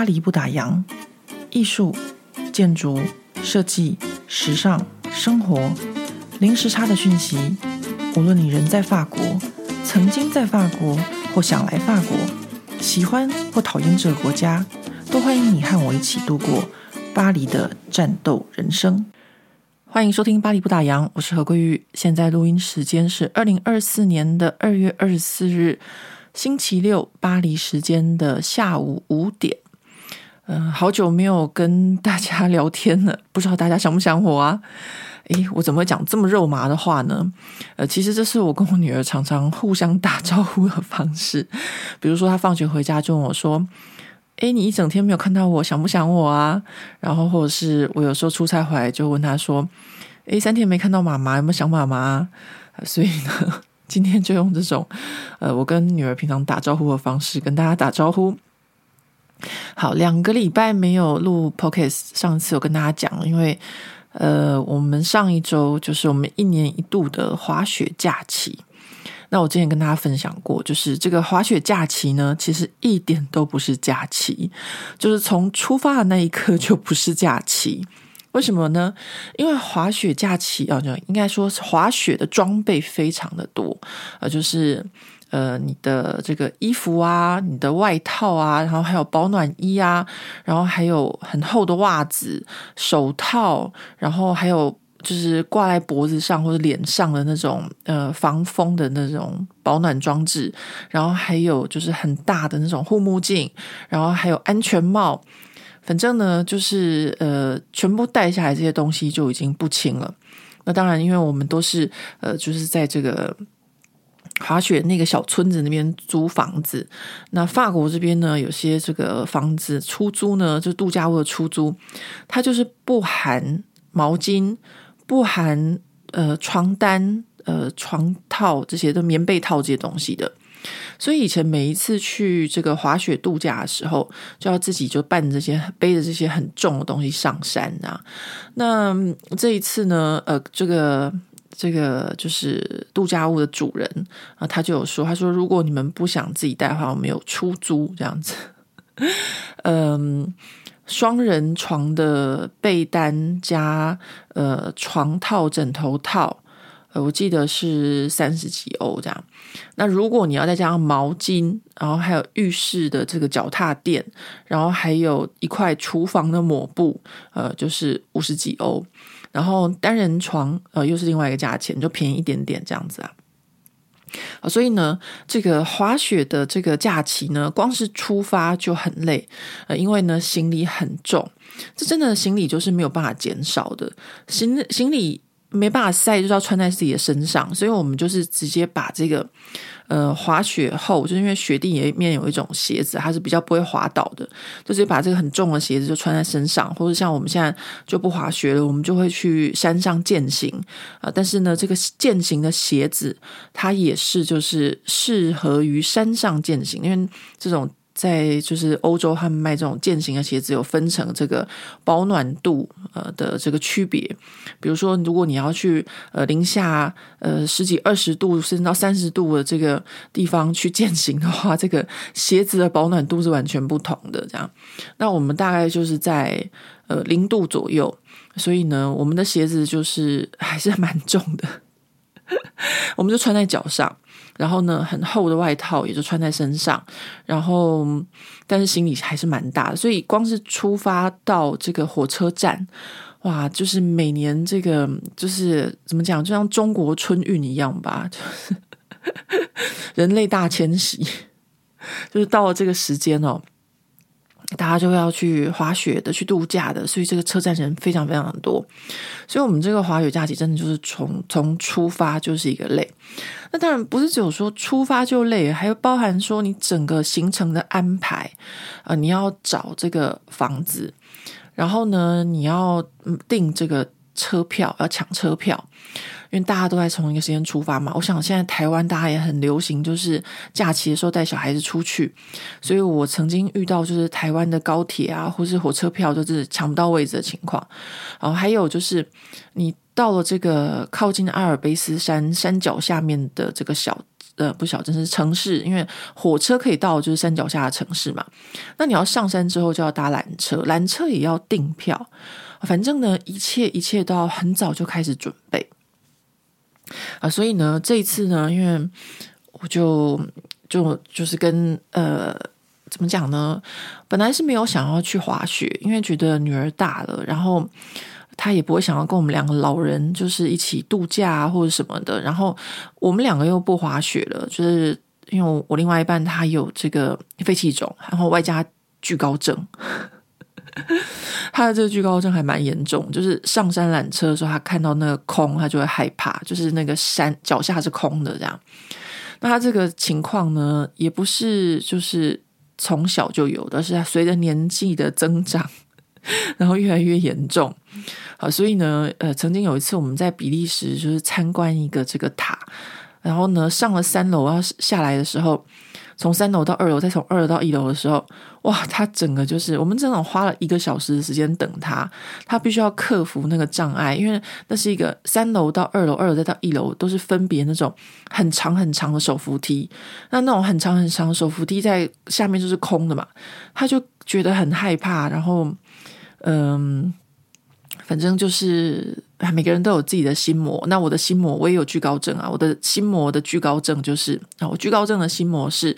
巴黎不打烊，艺术、建筑、设计、时尚、生活，零时差的讯息。无论你人在法国，曾经在法国，或想来法国，喜欢或讨厌这个国家，都欢迎你和我一起度过巴黎的战斗人生。欢迎收听《巴黎不打烊》，我是何桂玉。现在录音时间是二零二四年的二月二十四日。星期六，巴黎时间的下午五点，嗯、好久没有跟大家聊天了，不知道大家想不想我啊？诶，我怎么会讲这么肉麻的话呢？呃，其实这是我跟我女儿常常互相打招呼的方式。比如说，她放学回家就问我说：“诶，你一整天没有看到我，想不想我啊？”然后，或者是我有时候出差回来就问她说：“诶，三天没看到妈妈，有没有想妈妈？”所以呢。今天就用这种，呃，我跟女儿平常打招呼的方式跟大家打招呼。好，两个礼拜没有录 Podcast，上次有跟大家讲，因为呃，我们上一周就是我们一年一度的滑雪假期。那我之前跟大家分享过，就是这个滑雪假期呢，其实一点都不是假期，就是从出发的那一刻就不是假期。为什么呢？因为滑雪假期啊，就应该说滑雪的装备非常的多，呃，就是呃，你的这个衣服啊，你的外套啊，然后还有保暖衣啊，然后还有很厚的袜子、手套，然后还有就是挂在脖子上或者脸上的那种呃防风的那种保暖装置，然后还有就是很大的那种护目镜，然后还有安全帽。反正呢，就是呃，全部带下来这些东西就已经不轻了。那当然，因为我们都是呃，就是在这个滑雪那个小村子那边租房子。那法国这边呢，有些这个房子出租呢，就度假屋的出租，它就是不含毛巾、不含呃床单、呃床套这些的棉被套这些东西的。所以以前每一次去这个滑雪度假的时候，就要自己就搬这些背着这些很重的东西上山啊。那这一次呢，呃，这个这个就是度假屋的主人啊，他就有说，他说如果你们不想自己带的话，我们有出租这样子。嗯，双人床的被单加呃床套、枕头套。呃，我记得是三十几欧这样。那如果你要再加上毛巾，然后还有浴室的这个脚踏垫，然后还有一块厨房的抹布，呃，就是五十几欧。然后单人床，呃，又是另外一个价钱，就便宜一点点这样子啊。啊，所以呢，这个滑雪的这个假期呢，光是出发就很累，呃，因为呢行李很重，这真的行李就是没有办法减少的，行行李。没办法晒，就是要穿在自己的身上，所以我们就是直接把这个呃滑雪后，就是因为雪地里面有一种鞋子，它是比较不会滑倒的，就直接把这个很重的鞋子就穿在身上，或者像我们现在就不滑雪了，我们就会去山上健行啊、但是呢，这个健行的鞋子它也是就是适合于山上健行，因为这种。在就是欧洲，他们卖这种健行的鞋子，有分成这个保暖度呃的这个区别。比如说，如果你要去呃零下呃十几二十度甚至到三十度的这个地方去健行的话，这个鞋子的保暖度是完全不同的。这样，那我们大概就是在呃零度左右，所以呢，我们的鞋子就是还是蛮重的，我们就穿在脚上。然后呢，很厚的外套也就穿在身上，然后但是行李还是蛮大的，所以光是出发到这个火车站，哇，就是每年这个就是怎么讲，就像中国春运一样吧，就 是人类大迁徙，就是到了这个时间哦。大家就要去滑雪的，去度假的，所以这个车站人非常非常的多。所以，我们这个滑雪假期真的就是从从出发就是一个累。那当然不是只有说出发就累，还有包含说你整个行程的安排啊、呃，你要找这个房子，然后呢，你要订这个车票，要抢车票。因为大家都在同一个时间出发嘛，我想现在台湾大家也很流行，就是假期的时候带小孩子出去。所以我曾经遇到就是台湾的高铁啊，或是火车票就是抢不到位置的情况。然后还有就是你到了这个靠近阿尔卑斯山山脚下面的这个小呃不小镇是城市，因为火车可以到就是山脚下的城市嘛。那你要上山之后就要搭缆车，缆车也要订票。反正呢，一切一切都要很早就开始准备啊。所以呢，这一次呢，因为我就就就是跟呃怎么讲呢？本来是没有想要去滑雪，因为觉得女儿大了，然后。她也不会想要跟我们两个老人就是一起度假，或者什么的。然后我们两个又不滑雪了，就是因为我另外一半他有这个肺气肿，然后外加惧高症。他的这个惧高症还蛮严重，就是上山缆车的时候，他看到那个空，他就会害怕，就是那个山脚下是空的这样。那他这个情况呢，也不是就是从小就有的，是他随着年纪的增长，然后越来越严重。好，所以呢，呃，曾经有一次我们在比利时就是参观一个这个塔，然后呢，上了三楼要下来的时候，从三楼到二楼，再从二楼到一楼的时候，哇，他整个就是我们整整花了一个小时的时间等他，他必须要克服那个障碍，因为那是一个三楼到二楼，二楼再到一楼都是分别那种很长很长的手扶梯，那那种很长很长的手扶梯在下面就是空的嘛，他就觉得很害怕，然后，嗯。反正就是每个人都有自己的心魔。那我的心魔，我也有惧高症啊。我的心魔的惧高症就是啊，我惧高症的心魔是，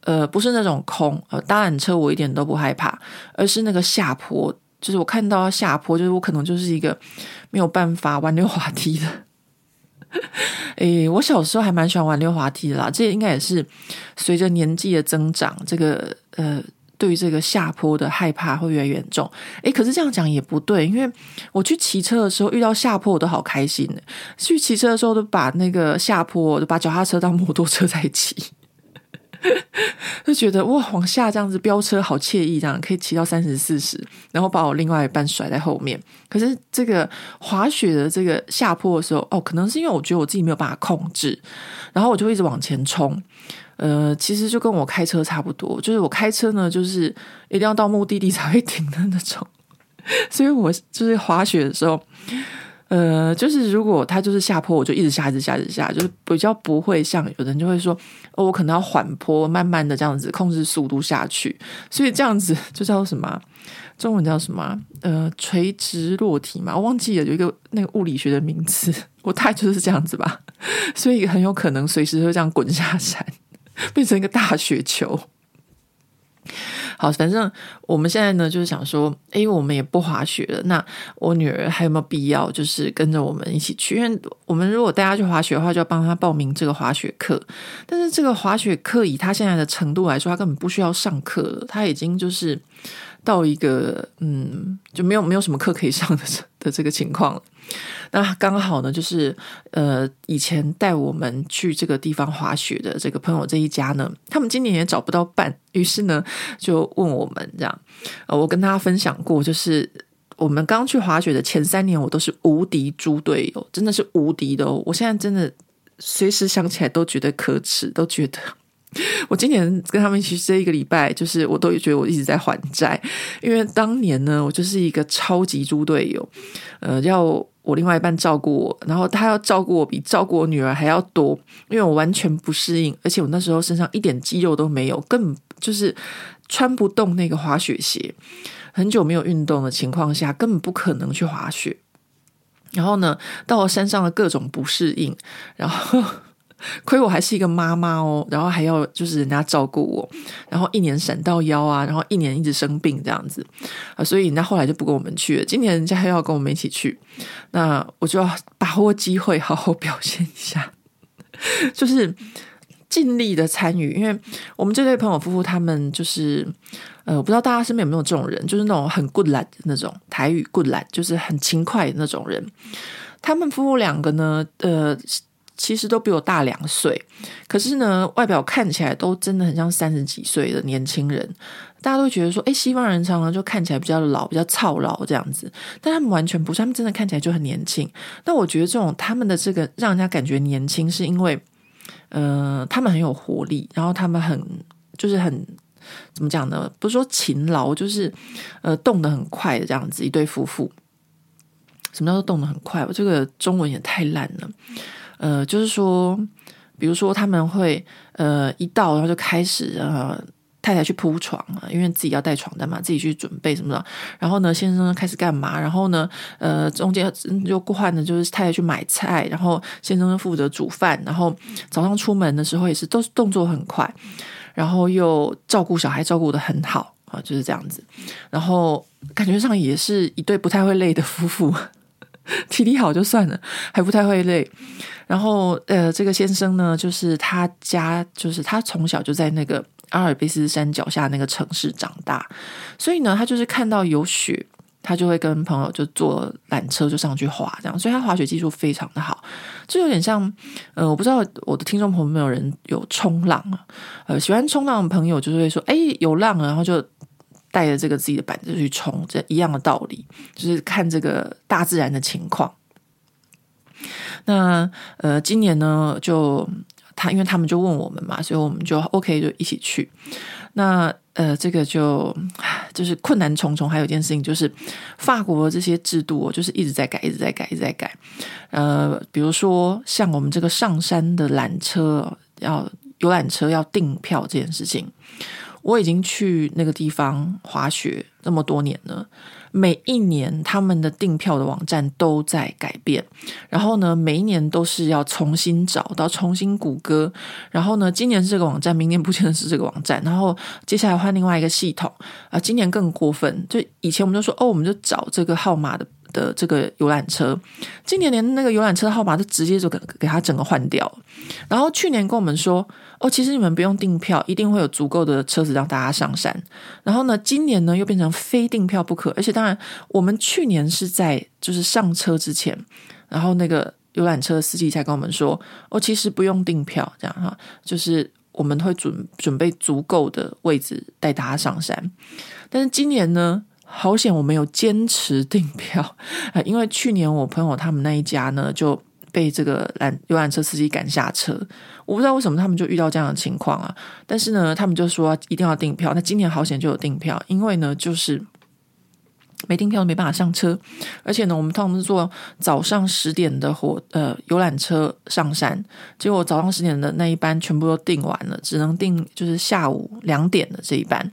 呃，不是那种空，呃，搭缆车我一点都不害怕，而是那个下坡，就是我看到下坡，就是我可能就是一个没有办法玩溜滑梯的。诶，我小时候还蛮喜欢玩溜滑梯的啦，这应该也是随着年纪的增长，这个呃。对于这个下坡的害怕会越来越严重。诶，可是这样讲也不对，因为我去骑车的时候遇到下坡我都好开心的。去骑车的时候都把那个下坡，都把脚踏车当摩托车在骑，就觉得哇，往下这样子飙车好惬意，这样可以骑到三十四十，然后把我另外一半甩在后面。可是这个滑雪的这个下坡的时候，哦，可能是因为我觉得我自己没有办法控制，然后我就一直往前冲。呃，其实就跟我开车差不多，就是我开车呢，就是一定要到目的地才会 停的那种。所以我就是滑雪的时候，呃，就是如果它就是下坡，我就一直下，一直下，一直下，就是比较不会像有人就会说，哦，我可能要缓坡，慢慢的这样子控制速度下去。所以这样子就叫什么？中文叫什么？呃，垂直落体嘛，我忘记了有一个那个物理学的名词，我大概就是这样子吧。所以很有可能随时会这样滚下山。变成一个大雪球。好，反正我们现在呢，就是想说，诶，我们也不滑雪了。那我女儿还有没有必要，就是跟着我们一起去？因为我们如果带她去滑雪的话，就要帮她报名这个滑雪课。但是这个滑雪课以她现在的程度来说，她根本不需要上课了。她已经就是到一个嗯，就没有没有什么课可以上的 的这个情况了。那刚好呢，就是呃，以前带我们去这个地方滑雪的这个朋友这一家呢，他们今年也找不到伴，于是呢，就问我们这样。呃，我跟大家分享过，就是我们刚去滑雪的前三年，我都是无敌猪队友，真的是无敌的哦。我现在真的随时想起来都觉得可耻，都觉得。我今年跟他们一起这一个礼拜，就是我都觉得我一直在还债，因为当年呢，我就是一个超级猪队友，呃，要我另外一半照顾我，然后他要照顾我比照顾我女儿还要多，因为我完全不适应，而且我那时候身上一点肌肉都没有，根本就是穿不动那个滑雪鞋，很久没有运动的情况下，根本不可能去滑雪。然后呢，到了山上的各种不适应，然后。亏我还是一个妈妈哦，然后还要就是人家照顾我，然后一年闪到腰啊，然后一年一直生病这样子啊，所以人家后来就不跟我们去了。今年人家还要跟我们一起去，那我就要把握机会好好表现一下，就是尽力的参与。因为我们这对朋友夫妇他们就是呃，我不知道大家身边有没有这种人，就是那种很 good lad 那种台语 good lad，就是很勤快的那种人。他们夫妇两个呢，呃。其实都比我大两岁，可是呢，外表看起来都真的很像三十几岁的年轻人。大家都觉得说，诶，西方人常常就看起来比较老，比较操劳这样子，但他们完全不是，他们真的看起来就很年轻。那我觉得这种他们的这个让人家感觉年轻，是因为，呃，他们很有活力，然后他们很就是很怎么讲呢？不是说勤劳，就是呃动得很快的这样子一对夫妇。什么叫做动得很快？我这个中文也太烂了。呃，就是说，比如说他们会呃一到然后就开始呃。太太去铺床啊，因为自己要带床单嘛，自己去准备什么的。然后呢，先生开始干嘛？然后呢，呃，中间就换的就是太太去买菜，然后先生负责煮饭。然后早上出门的时候也是都是动作很快，然后又照顾小孩照顾得很好啊，就是这样子。然后感觉上也是一对不太会累的夫妇，体力好就算了，还不太会累。然后呃，这个先生呢，就是他家，就是他从小就在那个。阿尔卑斯山脚下那个城市长大，所以呢，他就是看到有雪，他就会跟朋友就坐缆车就上去滑，这样，所以他滑雪技术非常的好，就有点像，呃，我不知道我的听众朋友们有人有冲浪啊，呃，喜欢冲浪的朋友就是会说，哎，有浪，然后就带着这个自己的板子去冲，这一样的道理，就是看这个大自然的情况。那呃，今年呢就。他因为他们就问我们嘛，所以我们就 OK 就一起去。那呃，这个就就是困难重重。还有一件事情就是，法国的这些制度就是一直在改，一直在改，一直在改。呃，比如说像我们这个上山的缆车要游览车要订票这件事情，我已经去那个地方滑雪这么多年了。每一年他们的订票的网站都在改变，然后呢，每一年都是要重新找到、重新谷歌，然后呢，今年是这个网站，明年不见得是这个网站，然后接下来换另外一个系统啊，今年更过分，就以前我们就说哦，我们就找这个号码的。的这个游览车，今年连那个游览车的号码都直接就给给他整个换掉。然后去年跟我们说，哦，其实你们不用订票，一定会有足够的车子让大家上山。然后呢，今年呢又变成非订票不可。而且当然，我们去年是在就是上车之前，然后那个游览车司机才跟我们说，哦，其实不用订票，这样哈，就是我们会准准备足够的位置带大家上山。但是今年呢？好险我没有坚持订票，因为去年我朋友他们那一家呢就被这个缆游览车司机赶下车，我不知道为什么他们就遇到这样的情况啊。但是呢，他们就说一定要订票。那今年好险就有订票，因为呢就是没订票没办法上车，而且呢我们通常是坐早上十点的火呃游览车上山，结果早上十点的那一班全部都订完了，只能订就是下午两点的这一班。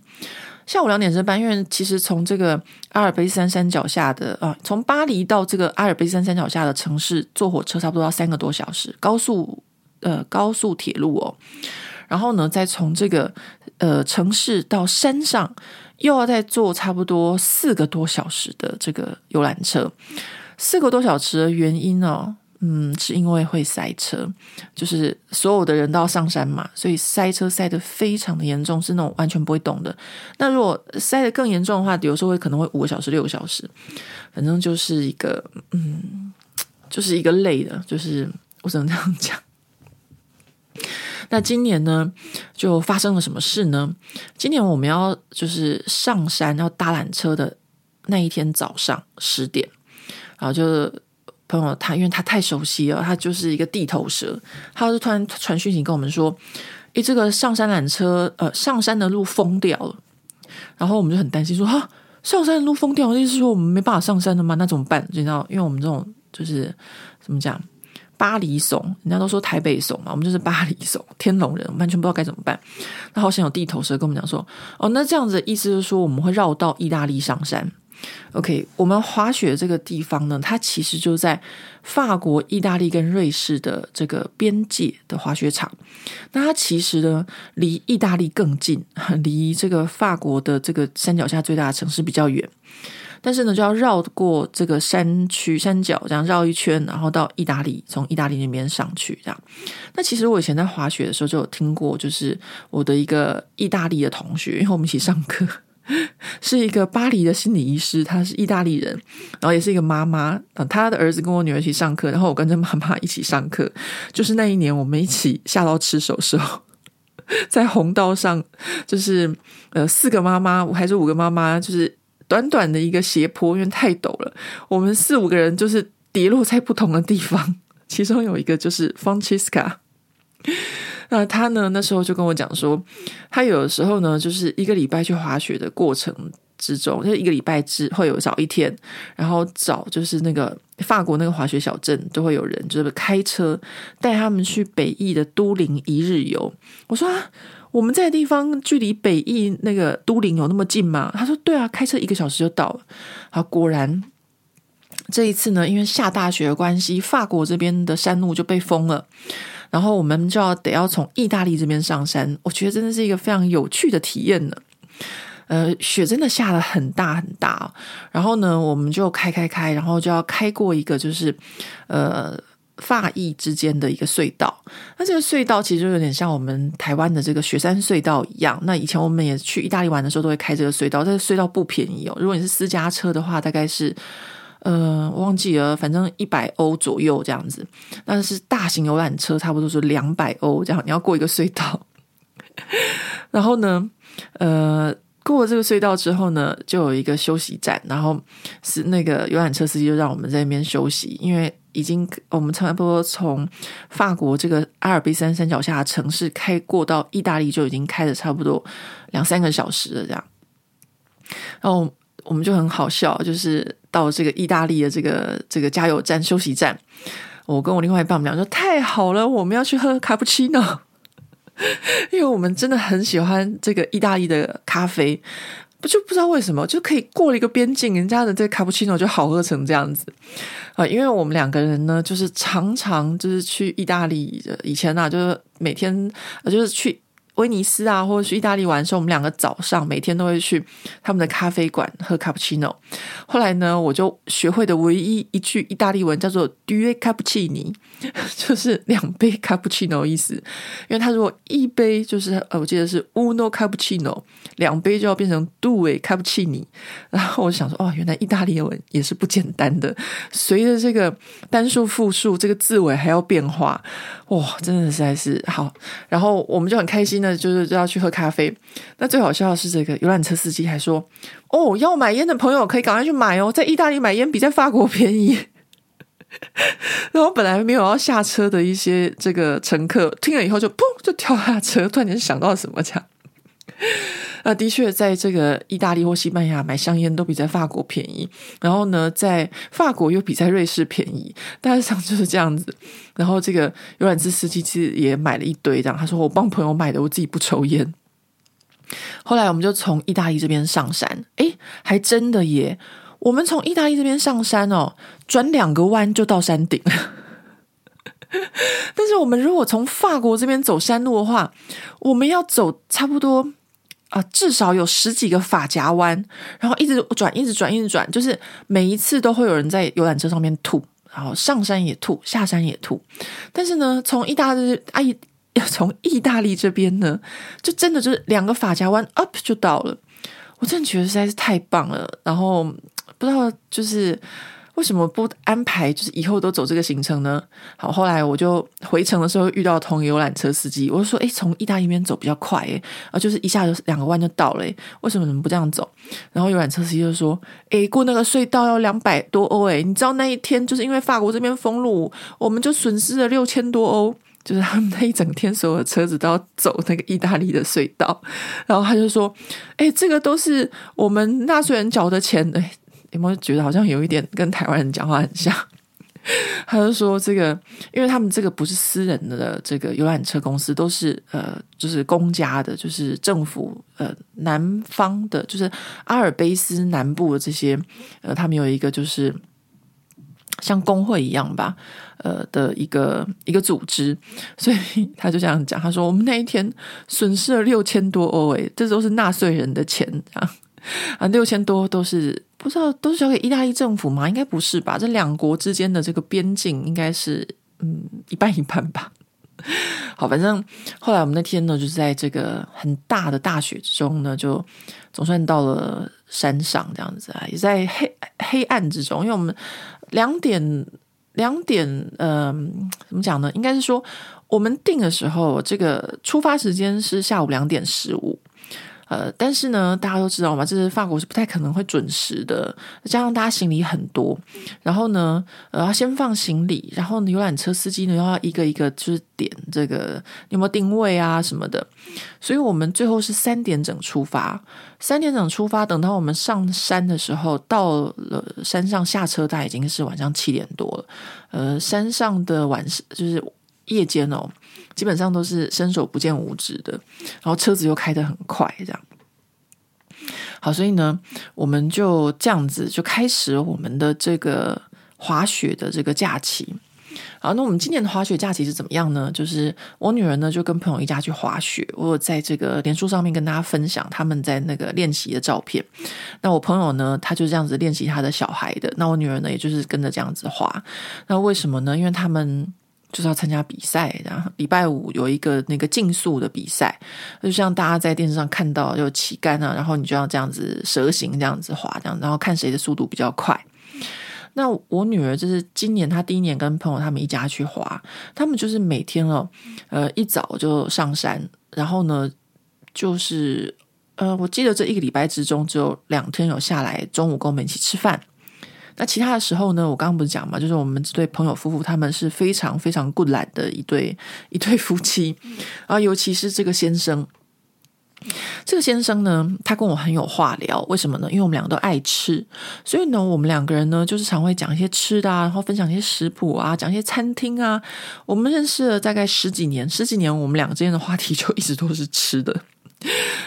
下午两点这班，因为其实从这个阿尔卑斯山山脚下的啊，从巴黎到这个阿尔卑斯山山脚下的城市，坐火车差不多要三个多小时，高速呃高速铁路哦，然后呢，再从这个呃城市到山上，又要再坐差不多四个多小时的这个游览车，四个多小时的原因哦。嗯，是因为会塞车，就是所有的人都要上山嘛，所以塞车塞得非常的严重，是那种完全不会动的。那如果塞得更严重的话，有时候会可能会五个小时、六个小时，反正就是一个嗯，就是一个累的，就是我只能这样讲。那今年呢，就发生了什么事呢？今年我们要就是上山要搭缆车的那一天早上十点，然后就。朋友他因为他太熟悉了，他就是一个地头蛇，他就突然传讯息跟我们说：“诶，这个上山缆车，呃，上山的路封掉了。”然后我们就很担心说：“哈，上山的路封掉，意思是说我们没办法上山了吗？那怎么办？你知道，因为我们这种就是怎么讲，巴黎怂，人家都说台北怂嘛，我们就是巴黎怂，天龙人，完全不知道该怎么办。那好像有地头蛇跟我们讲说：“哦，那这样子的意思就是说我们会绕道意大利上山。” OK，我们滑雪这个地方呢，它其实就在法国、意大利跟瑞士的这个边界的滑雪场。那它其实呢，离意大利更近，离这个法国的这个山脚下最大的城市比较远。但是呢，就要绕过这个山区、山脚，这样绕一圈，然后到意大利，从意大利那边上去。这样。那其实我以前在滑雪的时候就有听过，就是我的一个意大利的同学，因为我们一起上课。是一个巴黎的心理医师，他是意大利人，然后也是一个妈妈。他的儿子跟我女儿一起上课，然后我跟着妈妈一起上课。就是那一年，我们一起下到吃手时候，在红道上，就是呃四个妈妈还是五个妈妈，就是短短的一个斜坡，因为太陡了，我们四五个人就是跌落在不同的地方。其中有一个就是 Francesca。那他呢？那时候就跟我讲说，他有的时候呢，就是一个礼拜去滑雪的过程之中，就一个礼拜之会有找一天，然后找就是那个法国那个滑雪小镇都会有人，就是开车带他们去北翼的都灵一日游。我说啊，我们在的地方距离北翼那个都灵有那么近吗？他说对啊，开车一个小时就到了。好，果然这一次呢，因为下大雪的关系，法国这边的山路就被封了。然后我们就要得要从意大利这边上山，我觉得真的是一个非常有趣的体验呢。呃，雪真的下得很大很大，然后呢，我们就开开开，然后就要开过一个就是呃法意之间的一个隧道。那这个隧道其实就有点像我们台湾的这个雪山隧道一样。那以前我们也去意大利玩的时候都会开这个隧道，这个隧道不便宜哦。如果你是私家车的话，大概是。呃，忘记了，反正一百欧左右这样子。但是大型游览车差不多是两百欧这样。你要过一个隧道，然后呢，呃，过了这个隧道之后呢，就有一个休息站，然后是那个游览车司机就让我们在那边休息，因为已经我们差不多从法国这个阿尔卑斯山脚下的城市开过到意大利就已经开了差不多两三个小时了这样。然后我们就很好笑，就是。到这个意大利的这个这个加油站休息站，我跟我另外一半我们俩说太好了，我们要去喝卡布奇诺，因为我们真的很喜欢这个意大利的咖啡，不就不知道为什么就可以过了一个边境，人家的这卡布奇诺就好喝成这样子啊！因为我们两个人呢，就是常常就是去意大利以前啊，就是每天就是去。威尼斯啊，或者去意大利玩的时候，我们两个早上每天都会去他们的咖啡馆喝卡布奇诺。后来呢，我就学会的唯一一句意大利文叫做 “due cappuccini”，就是两杯卡布奇诺意思。因为他如果一杯就是呃，我记得是 uno cappuccino，两杯就要变成 due cappuccini。然后我想说，哦，原来意大利文也是不简单的，随着这个单数、复数，这个字尾还要变化。哇，真的实在是好。然后我们就很开心的。就是就要去喝咖啡。那最好笑的是，这个游览车司机还说：“哦，要买烟的朋友可以赶快去买哦，在意大利买烟比在法国便宜。”然后本来没有要下车的一些这个乘客听了以后就砰就跳下车，突然间想到什么这样。那的确，在这个意大利或西班牙买香烟都比在法国便宜，然后呢，在法国又比在瑞士便宜，大致上就是这样子。然后这个游览车司机其实也买了一堆，这样他说：“我帮朋友买的，我自己不抽烟。”后来我们就从意大利这边上山，诶，还真的耶！我们从意大利这边上山哦，转两个弯就到山顶。但是我们如果从法国这边走山路的话，我们要走差不多。啊，至少有十几个发夹弯，然后一直转，一直转，一直转，就是每一次都会有人在游览车上面吐，然后上山也吐，下山也吐。但是呢，从意大利啊，从意大利这边呢，就真的就是两个发夹弯 up 就到了。我真的觉得实在是太棒了。然后不知道就是。为什么不安排？就是以后都走这个行程呢？好，后来我就回程的时候遇到同游览车司机，我就说：“诶，从意大利那边走比较快，诶，啊，就是一下就两个弯就到了，诶，为什么你们不这样走？”然后游览车司机就说：“诶，过那个隧道要两百多欧，诶，你知道那一天就是因为法国这边封路，我们就损失了六千多欧，就是他们那一整天所有的车子都要走那个意大利的隧道。”然后他就说：“诶，这个都是我们纳税人缴的钱，诶。”有没有觉得好像有一点跟台湾人讲话很像？他就说这个，因为他们这个不是私人的这个游览车公司，都是呃，就是公家的，就是政府呃南方的，就是阿尔卑斯南部的这些呃，他们有一个就是像工会一样吧，呃的一个一个组织，所以他就这样讲，他说我们那一天损失了六千多欧，诶，这都是纳税人的钱啊。啊，六千多都是不知道都是交给意大利政府吗？应该不是吧？这两国之间的这个边境应该是嗯一半一半吧。好，反正后来我们那天呢，就是在这个很大的大雪之中呢，就总算到了山上这样子啊，也在黑黑暗之中，因为我们两点两点，嗯、怎么讲呢？应该是说我们定的时候，这个出发时间是下午两点十五。呃，但是呢，大家都知道嘛，这是法国是不太可能会准时的，加上大家行李很多，然后呢，呃，要先放行李，然后游览车司机呢又要一个一个就是点这个有没有定位啊什么的，所以我们最后是三点整出发，三点整出发，等到我们上山的时候，到了山上下车，大概已经是晚上七点多了，呃，山上的晚就是夜间哦。基本上都是伸手不见五指的，然后车子又开得很快，这样。好，所以呢，我们就这样子就开始我们的这个滑雪的这个假期。好，那我们今年的滑雪假期是怎么样呢？就是我女儿呢就跟朋友一家去滑雪，我有在这个脸书上面跟大家分享他们在那个练习的照片。那我朋友呢，他就这样子练习他的小孩的，那我女儿呢，也就是跟着这样子滑。那为什么呢？因为他们。就是要参加比赛，然后礼拜五有一个那个竞速的比赛，就像大家在电视上看到有旗杆啊，然后你就要这样子蛇形这样子滑，这样然后看谁的速度比较快。那我女儿就是今年她第一年跟朋友他们一家去滑，他们就是每天哦，呃一早就上山，然后呢就是呃我记得这一个礼拜之中只有两天有下来，中午跟我们一起吃饭。那其他的时候呢，我刚刚不是讲嘛，就是我们这对朋友夫妇，他们是非常非常 good 懒的一对一对夫妻，然后尤其是这个先生，这个先生呢，他跟我很有话聊，为什么呢？因为我们两个都爱吃，所以呢，我们两个人呢，就是常会讲一些吃的啊，然后分享一些食谱啊，讲一些餐厅啊。我们认识了大概十几年，十几年，我们两个之间的话题就一直都是吃的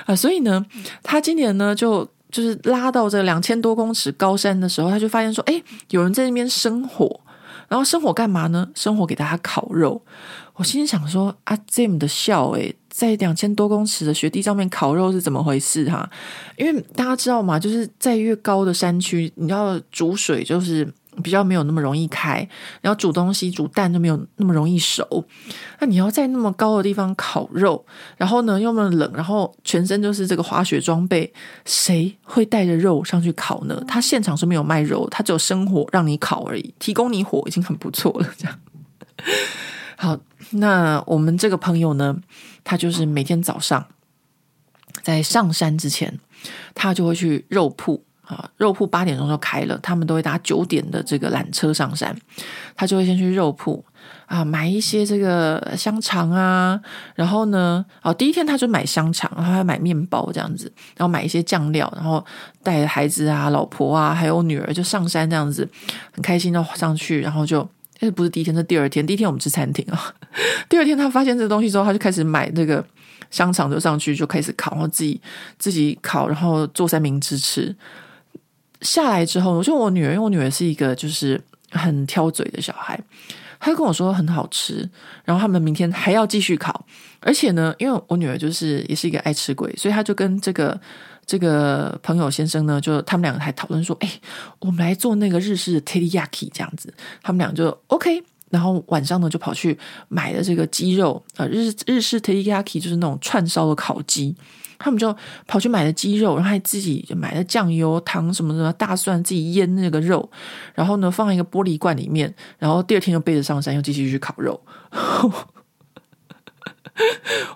啊，所以呢，他今年呢就。就是拉到这两千多公尺高山的时候，他就发现说：“哎，有人在那边生火，然后生火干嘛呢？生火给大家烤肉。”我心里想说：“啊，这么的笑诶，在两千多公尺的雪地上面烤肉是怎么回事哈？因为大家知道嘛，就是在越高的山区，你要煮水就是。”比较没有那么容易开，然后煮东西煮蛋就没有那么容易熟。那你要在那么高的地方烤肉，然后呢又那么冷，然后全身就是这个滑雪装备，谁会带着肉上去烤呢？他现场是没有卖肉，他只有生火让你烤而已，提供你火已经很不错了。这样，好，那我们这个朋友呢，他就是每天早上在上山之前，他就会去肉铺。啊，肉铺八点钟就开了，他们都会搭九点的这个缆车上山。他就会先去肉铺啊，买一些这个香肠啊，然后呢，哦，第一天他就买香肠，然后还买面包这样子，然后买一些酱料，然后带着孩子啊、老婆啊，还有女儿就上山这样子，很开心的上去，然后就，不是第一天，是第二天。第一天我们吃餐厅啊，第二天他发现这个东西之后，他就开始买这个香肠，就上去就开始烤，然后自己自己烤，然后做三明治吃。下来之后，我就我女儿，因为我女儿是一个就是很挑嘴的小孩，她跟我说很好吃，然后他们明天还要继续烤，而且呢，因为我女儿就是也是一个爱吃鬼，所以她就跟这个这个朋友先生呢，就他们两个还讨论说，哎，我们来做那个日式的 teriyaki 这样子，他们俩就 OK，然后晚上呢就跑去买了这个鸡肉啊，日日式 teriyaki 就是那种串烧的烤鸡。他们就跑去买了鸡肉，然后还自己买了酱油、糖什么什么，大蒜自己腌那个肉，然后呢放一个玻璃罐里面，然后第二天就背着上山，又继续去烤肉。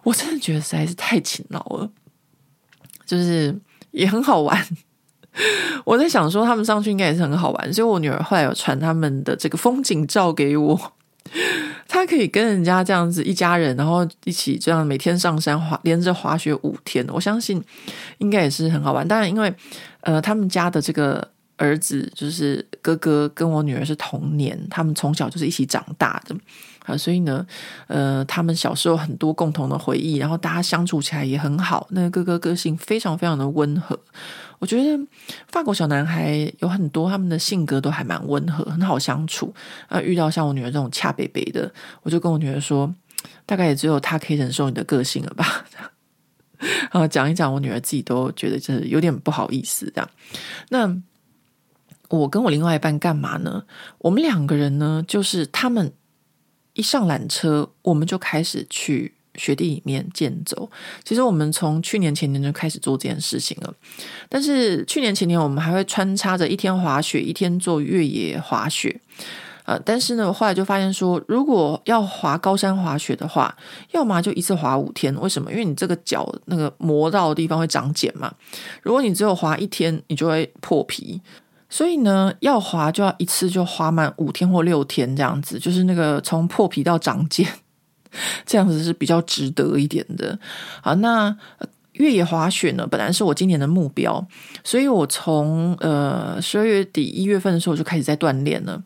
我真的觉得实在是太勤劳了，就是也很好玩。我在想说，他们上去应该也是很好玩，所以我女儿后来有传他们的这个风景照给我。他可以跟人家这样子一家人，然后一起这样每天上山滑，连着滑雪五天，我相信应该也是很好玩。当然，因为呃，他们家的这个儿子就是哥哥，跟我女儿是同年，他们从小就是一起长大的啊，所以呢，呃，他们小时候很多共同的回忆，然后大家相处起来也很好。那个哥哥个性非常非常的温和。我觉得法国小男孩有很多，他们的性格都还蛮温和，很好相处。啊，遇到像我女儿这种恰北北的，我就跟我女儿说，大概也只有他可以忍受你的个性了吧。然后讲一讲，我女儿自己都觉得就是有点不好意思这样。那我跟我另外一半干嘛呢？我们两个人呢，就是他们一上缆车，我们就开始去。雪地里面健走，其实我们从去年前年就开始做这件事情了。但是去年前年我们还会穿插着一天滑雪，一天做越野滑雪。呃，但是呢，我后来就发现说，如果要滑高山滑雪的话，要么就一次滑五天。为什么？因为你这个脚那个磨到的地方会长茧嘛。如果你只有滑一天，你就会破皮。所以呢，要滑就要一次就滑满五天或六天这样子，就是那个从破皮到长茧，这样子是比较值得一点的。好，那。越野滑雪呢，本来是我今年的目标，所以我从呃十二月底一月份的时候就开始在锻炼了。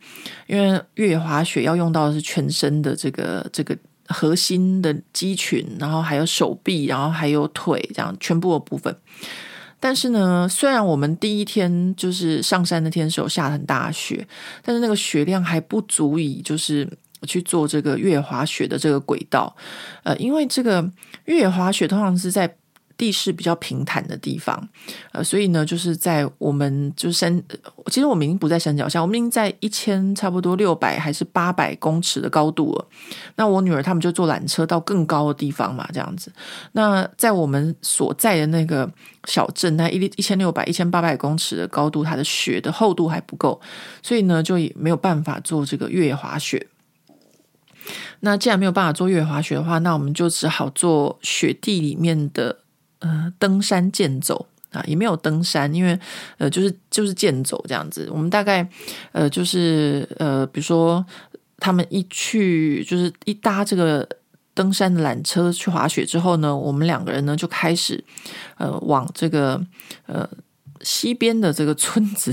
因为越野滑雪要用到的是全身的这个这个核心的肌群，然后还有手臂，然后还有腿，这样全部的部分。但是呢，虽然我们第一天就是上山那天时候下很大雪，但是那个雪量还不足以就是去做这个越野滑雪的这个轨道。呃，因为这个越野滑雪通常是在地势比较平坦的地方，呃，所以呢，就是在我们就是山，其实我们已经不在山脚下，我们已经在一千差不多六百还是八百公尺的高度了。那我女儿他们就坐缆车到更高的地方嘛，这样子。那在我们所在的那个小镇，那一一千六百一千八百公尺的高度，它的雪的厚度还不够，所以呢，就也没有办法做这个越野滑雪。那既然没有办法做越野滑雪的话，那我们就只好做雪地里面的。呃，登山健走啊，也没有登山，因为呃，就是就是健走这样子。我们大概呃，就是呃，比如说他们一去，就是一搭这个登山的缆车去滑雪之后呢，我们两个人呢就开始呃，往这个呃西边的这个村子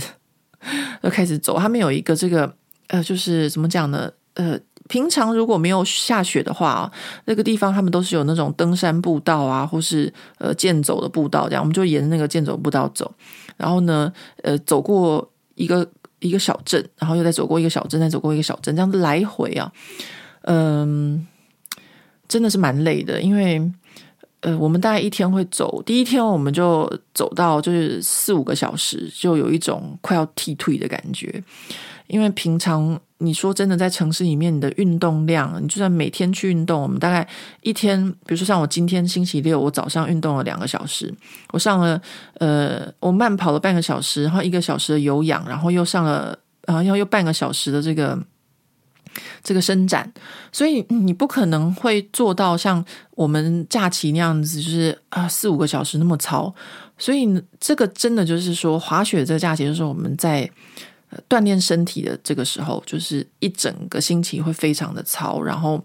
就开始走。他们有一个这个呃，就是怎么讲呢？呃。平常如果没有下雪的话，那个地方他们都是有那种登山步道啊，或是呃健走的步道这样，我们就沿那个健走步道走，然后呢，呃，走过一个一个小镇，然后又再走过一个小镇，再走过一个小镇，这样来回啊，嗯，真的是蛮累的，因为呃，我们大概一天会走，第一天我们就走到就是四五个小时，就有一种快要踢腿的感觉。因为平常你说真的，在城市里面，你的运动量，你就算每天去运动，我们大概一天，比如说像我今天星期六，我早上运动了两个小时，我上了呃，我慢跑了半个小时，然后一个小时的有氧，然后又上了，然后又又半个小时的这个这个伸展，所以你不可能会做到像我们假期那样子，就是啊四五个小时那么操，所以这个真的就是说滑雪这个假期，就是我们在。锻炼身体的这个时候，就是一整个星期会非常的操，然后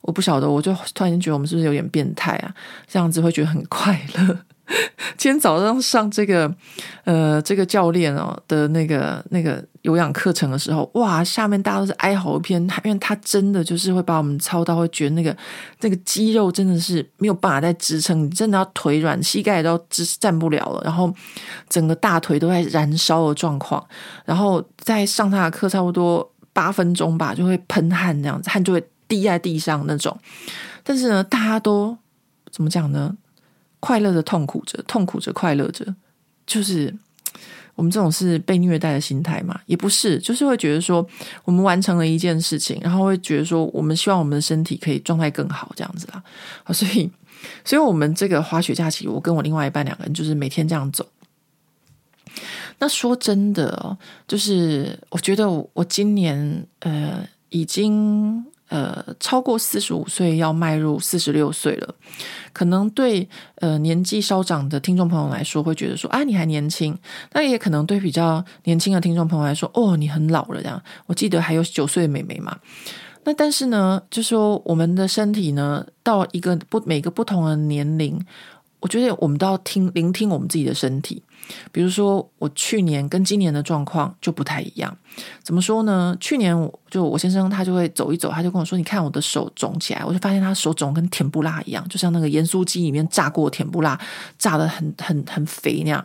我不晓得，我就突然间觉得我们是不是有点变态啊？这样子会觉得很快乐。今天早上上这个呃这个教练哦的那个那个有氧课程的时候，哇，下面大家都是哀嚎一片，因为他真的就是会把我们操到，会觉得那个那个肌肉真的是没有办法再支撑，你真的要腿软，膝盖都支站不了了，然后整个大腿都在燃烧的状况，然后在上他的课差不多八分钟吧，就会喷汗这样子，汗就会滴在地上那种，但是呢，大家都怎么讲呢？快乐的痛苦着，痛苦着快乐着，就是我们这种是被虐待的心态嘛？也不是，就是会觉得说我们完成了一件事情，然后会觉得说我们希望我们的身体可以状态更好，这样子啦。所以，所以我们这个滑雪假期，我跟我另外一半两个人就是每天这样走。那说真的哦，就是我觉得我今年呃已经。呃，超过四十五岁要迈入四十六岁了，可能对呃年纪稍长的听众朋友来说，会觉得说啊，你还年轻；那也可能对比较年轻的听众朋友来说，哦，你很老了这样。我记得还有九岁的妹妹嘛。那但是呢，就说我们的身体呢，到一个不每个不同的年龄，我觉得我们都要听聆听我们自己的身体。比如说，我去年跟今年的状况就不太一样。怎么说呢？去年就我先生他就会走一走，他就跟我说：“你看我的手肿起来。”我就发现他手肿跟甜不辣一样，就像那个盐酥鸡里面炸过甜不辣，炸得很很很肥那样。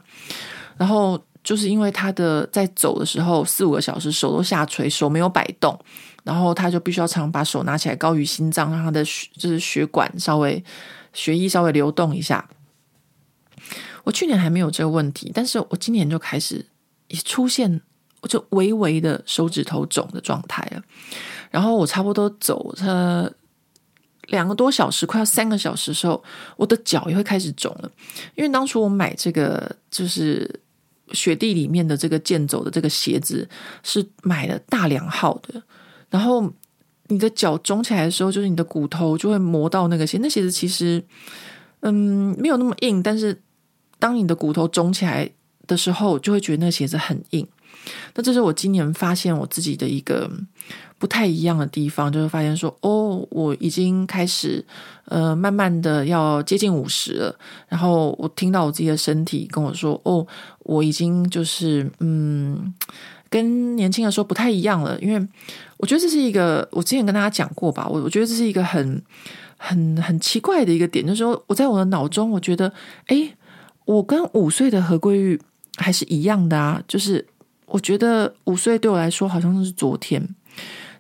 然后就是因为他的在走的时候四五个小时手都下垂，手没有摆动，然后他就必须要常把手拿起来高于心脏，让他的血就是血管稍微血液稍微流动一下。我去年还没有这个问题，但是我今年就开始也出现，我就微微的手指头肿的状态了。然后我差不多走它两个多小时，快要三个小时的时候，我的脚也会开始肿了。因为当初我买这个就是雪地里面的这个健走的这个鞋子，是买了大两号的。然后你的脚肿起来的时候，就是你的骨头就会磨到那个鞋。那鞋子其实，嗯，没有那么硬，但是当你的骨头肿起来的时候，就会觉得那个鞋子很硬。那这是我今年发现我自己的一个不太一样的地方，就是发现说，哦，我已经开始呃，慢慢的要接近五十了。然后我听到我自己的身体跟我说，哦，我已经就是嗯，跟年轻的时候不太一样了。因为我觉得这是一个，我之前跟大家讲过吧，我我觉得这是一个很很很奇怪的一个点，就是说我在我的脑中，我觉得，诶，我跟五岁的何桂玉还是一样的啊，就是。我觉得五岁对我来说好像是昨天，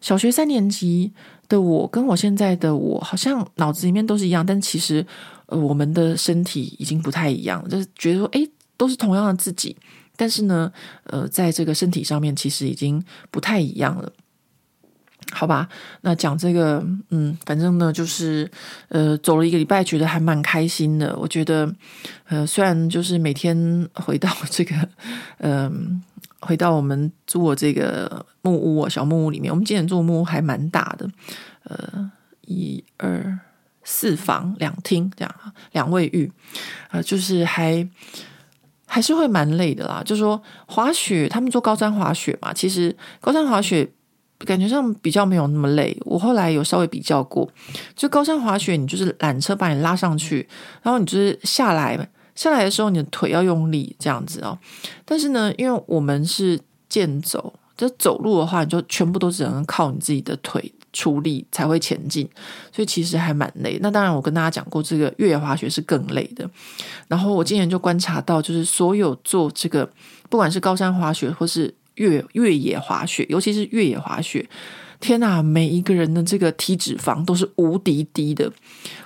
小学三年级的我跟我现在的我好像脑子里面都是一样，但其实呃我们的身体已经不太一样，就是觉得说诶都是同样的自己，但是呢呃在这个身体上面其实已经不太一样了。好吧，那讲这个，嗯，反正呢，就是，呃，走了一个礼拜，觉得还蛮开心的。我觉得，呃，虽然就是每天回到这个，嗯、回到我们住我这个木屋，小木屋里面，我们今年住木屋还蛮大的，呃，一二四房两厅这样，两卫浴，呃，就是还还是会蛮累的啦。就是说滑雪，他们做高山滑雪嘛，其实高山滑雪。感觉上比较没有那么累。我后来有稍微比较过，就高山滑雪，你就是缆车把你拉上去，然后你就是下来，下来的时候你的腿要用力这样子哦。但是呢，因为我们是健走，就走路的话，你就全部都只能靠你自己的腿出力才会前进，所以其实还蛮累。那当然，我跟大家讲过，这个越野滑雪是更累的。然后我今年就观察到，就是所有做这个，不管是高山滑雪或是。越越野滑雪，尤其是越野滑雪，天哪！每一个人的这个体脂肪都是无敌低的。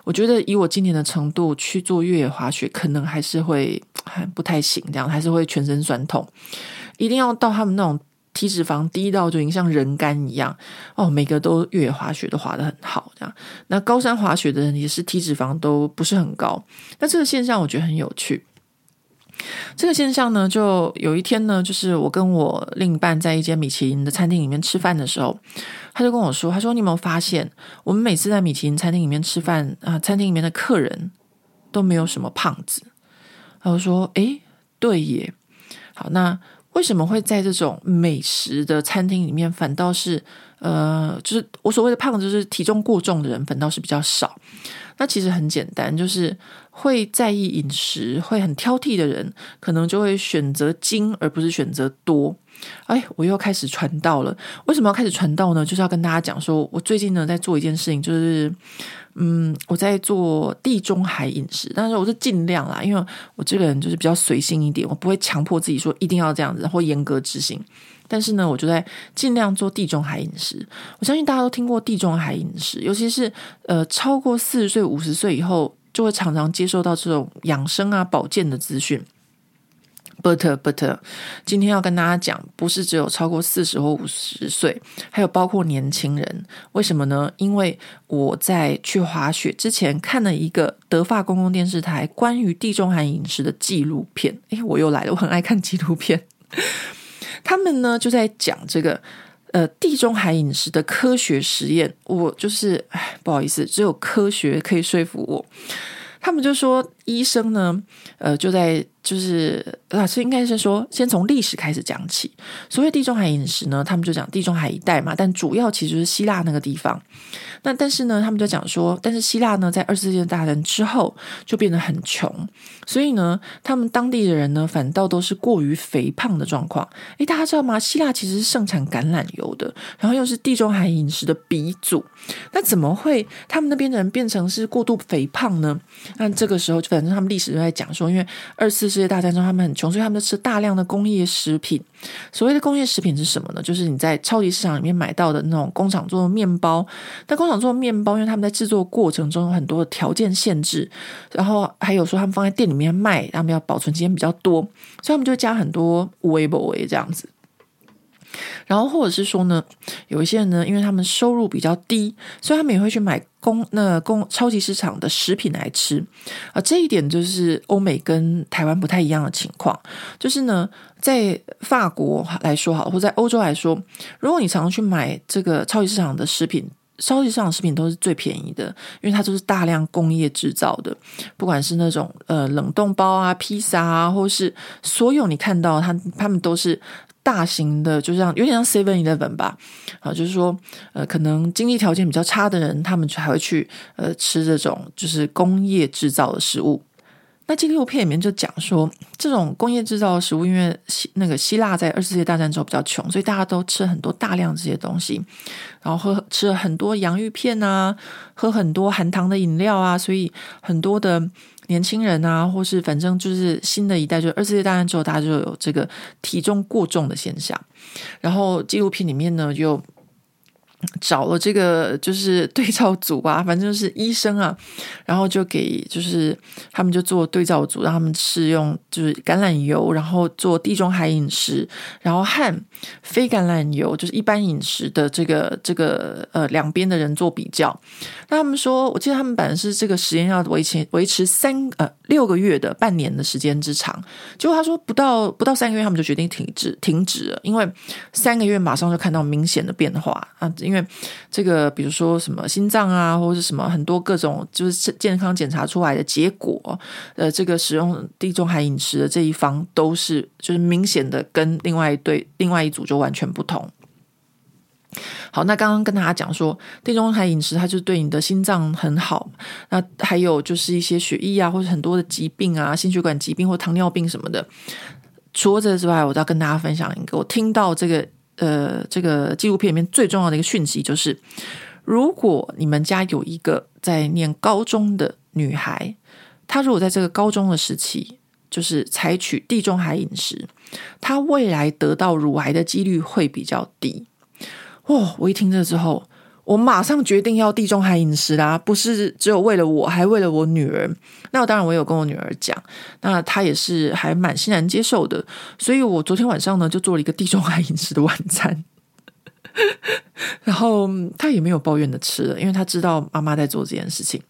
我觉得以我今年的程度去做越野滑雪，可能还是会还不太行，这样还是会全身酸痛。一定要到他们那种体脂肪低到就已经像人干一样哦，每个都越野滑雪都滑得很好，这样。那高山滑雪的人也是体脂肪都不是很高，那这个现象我觉得很有趣。这个现象呢，就有一天呢，就是我跟我另一半在一间米其林的餐厅里面吃饭的时候，他就跟我说：“他说你有没有发现，我们每次在米其林餐厅里面吃饭啊，餐厅里面的客人都没有什么胖子。”他就说：“诶，对耶。好，那为什么会在这种美食的餐厅里面，反倒是呃，就是我所谓的胖子，就是体重过重的人，反倒是比较少？”那其实很简单，就是会在意饮食、会很挑剔的人，可能就会选择精而不是选择多。哎，我又开始传道了。为什么要开始传道呢？就是要跟大家讲说，我最近呢在做一件事情，就是嗯，我在做地中海饮食，但是我是尽量啦，因为我这个人就是比较随性一点，我不会强迫自己说一定要这样子，或严格执行。但是呢，我就在尽量做地中海饮食。我相信大家都听过地中海饮食，尤其是呃超过四十岁、五十岁以后，就会常常接受到这种养生啊、保健的资讯。But but，今天要跟大家讲，不是只有超过四十或五十岁，还有包括年轻人。为什么呢？因为我在去滑雪之前看了一个德法公共电视台关于地中海饮食的纪录片。诶，我又来了，我很爱看纪录片。他们呢就在讲这个呃地中海饮食的科学实验，我就是哎不好意思，只有科学可以说服我。他们就说医生呢，呃就在。就是老师应该是说，先从历史开始讲起。所谓地中海饮食呢，他们就讲地中海一带嘛，但主要其实是希腊那个地方。那但是呢，他们就讲说，但是希腊呢，在二次世界大战之后就变得很穷，所以呢，他们当地的人呢，反倒都是过于肥胖的状况。诶，大家知道吗？希腊其实是盛产橄榄油的，然后又是地中海饮食的鼻祖。那怎么会他们那边的人变成是过度肥胖呢？那这个时候，就反正他们历史都在讲说，因为二次世界大战中，他们很穷，所以他们都吃大量的工业食品。所谓的工业食品是什么呢？就是你在超级市场里面买到的那种工厂做的面包。但工厂做的面包，因为他们在制作过程中有很多的条件限制，然后还有说他们放在店里面卖，他们要保存时间比较多，所以他们就加很多微波微这样子。然后或者是说呢，有一些人呢，因为他们收入比较低，所以他们也会去买公那公超级市场的食品来吃啊。这一点就是欧美跟台湾不太一样的情况，就是呢，在法国来说好，或在欧洲来说，如果你常常去买这个超级市场的食品。超级市场食品都是最便宜的，因为它都是大量工业制造的，不管是那种呃冷冻包啊、披萨啊，或是所有你看到它，他们都是大型的，就像有点像 Seven Eleven 吧，啊，就是说呃可能经济条件比较差的人，他们还会去呃吃这种就是工业制造的食物。那纪录片里面就讲说，这种工业制造的食物，因为那个希腊在二次世界大战之后比较穷，所以大家都吃很多大量这些东西，然后喝吃了很多洋芋片啊，喝很多含糖的饮料啊，所以很多的年轻人啊，或是反正就是新的一代，就二次大战之后，大家就有这个体重过重的现象。然后纪录片里面呢，就。找了这个就是对照组吧，反正就是医生啊，然后就给就是他们就做对照组，让他们试用就是橄榄油，然后做地中海饮食，然后和非橄榄油就是一般饮食的这个 这个呃两边的人做比较。那他们说，我记得他们本来是这个实验要维持维持三呃六个月的半年的时间之长，结果他说不到不到三个月，他们就决定停止停止了，因为三个月马上就看到明显的变化啊。因为这个，比如说什么心脏啊，或者是什么很多各种就是健康检查出来的结果，呃，这个使用地中海饮食的这一方都是就是明显的跟另外一对另外一组就完全不同。好，那刚刚跟大家讲说地中海饮食它就是对你的心脏很好，那还有就是一些血液啊，或者很多的疾病啊，心血管疾病或糖尿病什么的。除了这之外，我要跟大家分享一个，我听到这个。呃，这个纪录片里面最重要的一个讯息就是，如果你们家有一个在念高中的女孩，她如果在这个高中的时期就是采取地中海饮食，她未来得到乳癌的几率会比较低。哦，我一听这之后。我马上决定要地中海饮食啦，不是只有为了我，还为了我女儿。那当然，我有跟我女儿讲，那她也是还蛮欣然接受的。所以我昨天晚上呢，就做了一个地中海饮食的晚餐，然后她也没有抱怨的吃了，因为她知道妈妈在做这件事情。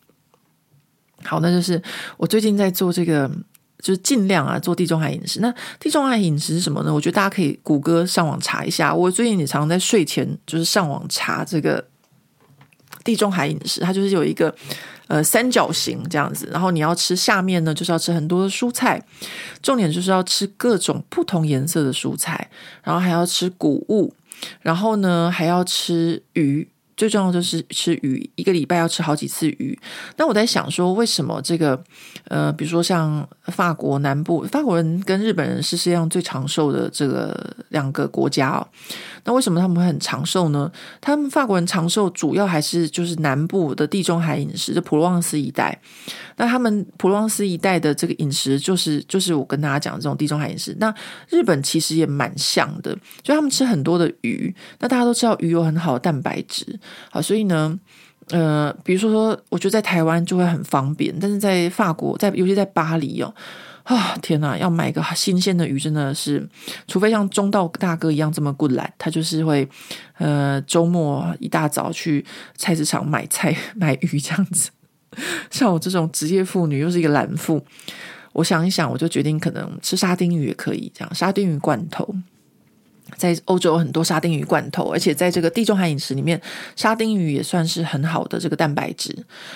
好，那就是我最近在做这个，就是尽量啊做地中海饮食。那地中海饮食是什么呢？我觉得大家可以谷歌上网查一下。我最近也常常在睡前就是上网查这个。地中海饮食，它就是有一个呃三角形这样子，然后你要吃下面呢，就是要吃很多的蔬菜，重点就是要吃各种不同颜色的蔬菜，然后还要吃谷物，然后呢还要吃鱼。最重要就是吃鱼，一个礼拜要吃好几次鱼。那我在想说，为什么这个呃，比如说像法国南部，法国人跟日本人是世界上最长寿的这个两个国家哦。那为什么他们会很长寿呢？他们法国人长寿主要还是就是南部的地中海饮食，就普罗旺斯一带。那他们普罗旺斯一带的这个饮食，就是就是我跟大家讲的这种地中海饮食。那日本其实也蛮像的，就他们吃很多的鱼。那大家都知道鱼有很好的蛋白质。好，所以呢，呃，比如说说，我觉得在台湾就会很方便，但是在法国，在尤其在巴黎哦，啊，天哪，要买个新鲜的鱼真的是，除非像中道大哥一样这么孤懒，他就是会，呃，周末一大早去菜市场买菜 买鱼这样子。像我这种职业妇女又是一个懒妇，我想一想，我就决定可能吃沙丁鱼也可以，这样沙丁鱼罐头。在欧洲有很多沙丁鱼罐头，而且在这个地中海饮食里面，沙丁鱼也算是很好的这个蛋白质。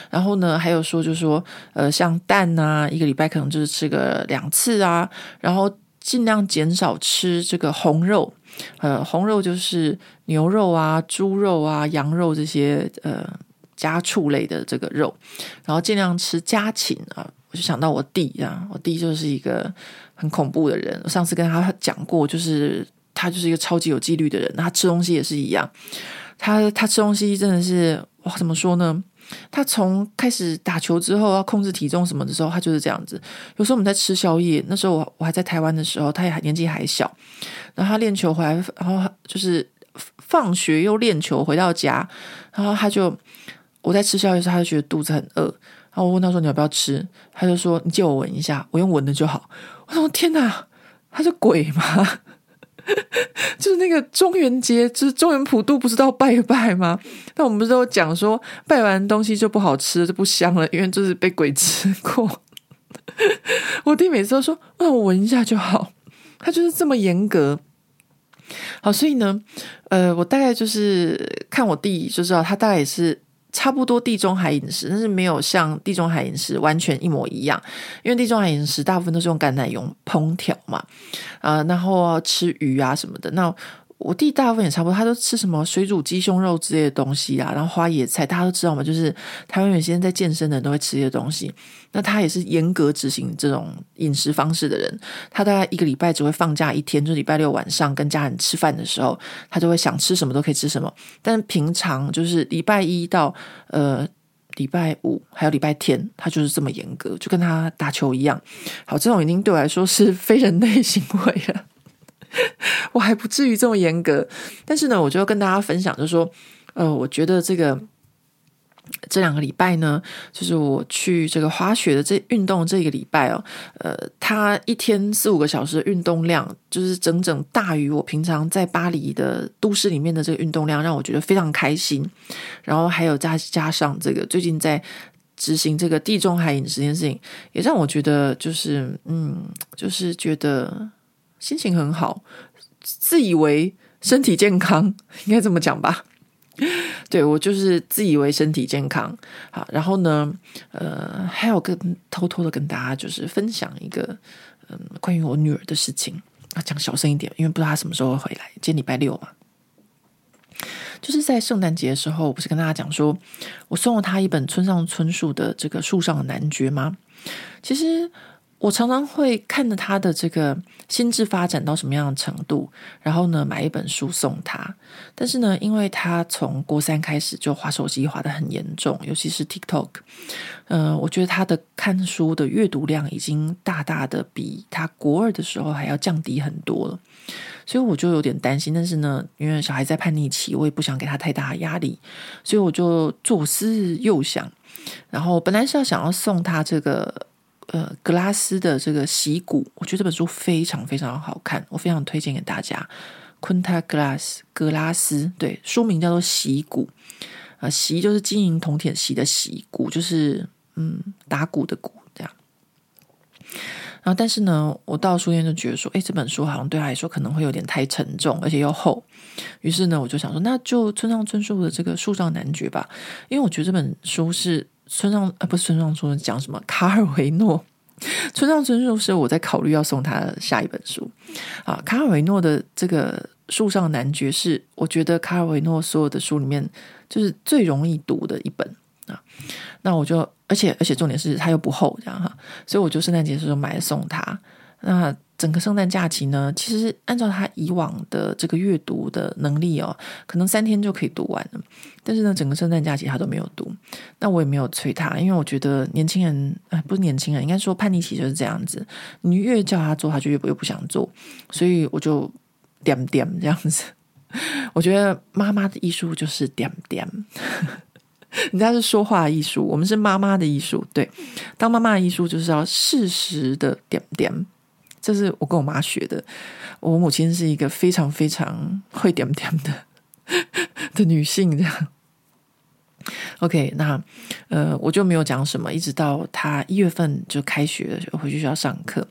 然后呢，还有说就是说，呃，像蛋啊，一个礼拜可能就是吃个两次啊，然后尽量减少吃这个红肉，呃，红肉就是牛肉啊、猪肉啊、羊肉这些呃家畜类的这个肉，然后尽量吃家禽啊。我就想到我弟啊，我弟就是一个很恐怖的人。我上次跟他讲过，就是。他就是一个超级有纪律的人，他吃东西也是一样。他他吃东西真的是哇，怎么说呢？他从开始打球之后要控制体重什么的时候，他就是这样子。有时候我们在吃宵夜，那时候我我还在台湾的时候，他也还年纪还小。然后他练球回来，然后就是放学又练球回到家，然后他就我在吃宵夜的时候，他就觉得肚子很饿。然后我问他说：“你要不要吃？”他就说：“你借我闻一下，我用闻的就好。”我说：“天哪，他是鬼吗？” 就是那个中元节，就是中元普渡，不是都要拜一拜吗？那我们不是都讲说，拜完东西就不好吃，就不香了，因为就是被鬼吃过。我弟每次都说，那我闻一下就好。他就是这么严格。好，所以呢，呃，我大概就是看我弟就知道，他大概也是。差不多地中海饮食，但是没有像地中海饮食完全一模一样，因为地中海饮食大部分都是用橄榄油烹调嘛，啊、然后吃鱼啊什么的，那。我弟大部分也差不多，他都吃什么水煮鸡胸肉之类的东西啊，然后花椰菜，大家都知道嘛，就是台湾有些人在健身的人都会吃这些东西。那他也是严格执行这种饮食方式的人，他大概一个礼拜只会放假一天，就是礼拜六晚上跟家人吃饭的时候，他就会想吃什么都可以吃什么。但平常就是礼拜一到呃礼拜五还有礼拜天，他就是这么严格，就跟他打球一样。好，这种已经对我来说是非人类行为了。我还不至于这么严格，但是呢，我就要跟大家分享，就是说，呃，我觉得这个这两个礼拜呢，就是我去这个滑雪的这运动这个礼拜哦，呃，他一天四五个小时的运动量，就是整整大于我平常在巴黎的都市里面的这个运动量，让我觉得非常开心。然后还有加加上这个最近在执行这个地中海饮食这件事情，也让我觉得就是嗯，就是觉得。心情很好，自以为身体健康，应该这么讲吧？对，我就是自以为身体健康。好，然后呢，呃，还有跟偷偷的跟大家就是分享一个嗯关于我女儿的事情。啊，讲小声一点，因为不知道她什么时候会回来。今天礼拜六嘛，就是在圣诞节的时候，我不是跟大家讲说我送了她一本村上春树的这个树上的男爵吗？其实。我常常会看着他的这个心智发展到什么样的程度，然后呢，买一本书送他。但是呢，因为他从国三开始就划手机划得很严重，尤其是 TikTok，呃，我觉得他的看书的阅读量已经大大的比他国二的时候还要降低很多了，所以我就有点担心。但是呢，因为小孩在叛逆期，我也不想给他太大的压力，所以我就左思右想，然后本来是要想要送他这个。呃，格拉斯的这个《习古》，我觉得这本书非常非常好看，我非常推荐给大家。Kunta Glass，格拉斯，对，书名叫做《习古》啊，习就是金银铜铁习的习，古就是嗯打鼓的鼓这样。然后，但是呢，我到书店就觉得说，哎，这本书好像对他来说可能会有点太沉重，而且又厚。于是呢，我就想说，那就村上春树的这个《树上男爵》吧，因为我觉得这本书是。村上啊，不是村上春讲什么？卡尔维诺。村上春树是我在考虑要送他下一本书啊。卡尔维诺的这个《树上男爵》是我觉得卡尔维诺所有的书里面就是最容易读的一本啊。那我就，而且而且重点是它又不厚，这样哈，所以我就圣诞节的时候买来送他。那整个圣诞假期呢，其实按照他以往的这个阅读的能力哦，可能三天就可以读完了。但是呢，整个圣诞假期他都没有读。那我也没有催他，因为我觉得年轻人，哎，不是年轻人，应该说叛逆期就是这样子。你越叫他做，他就越不越不想做。所以我就点点这样子。我觉得妈妈的艺术就是点点，人家是说话艺术，我们是妈妈的艺术。对，当妈妈的艺术就是要适时的点点。这是我跟我妈学的。我母亲是一个非常非常会点点的的女性，这样。OK，那呃，我就没有讲什么，一直到她一月份就开学了，回去就要上课。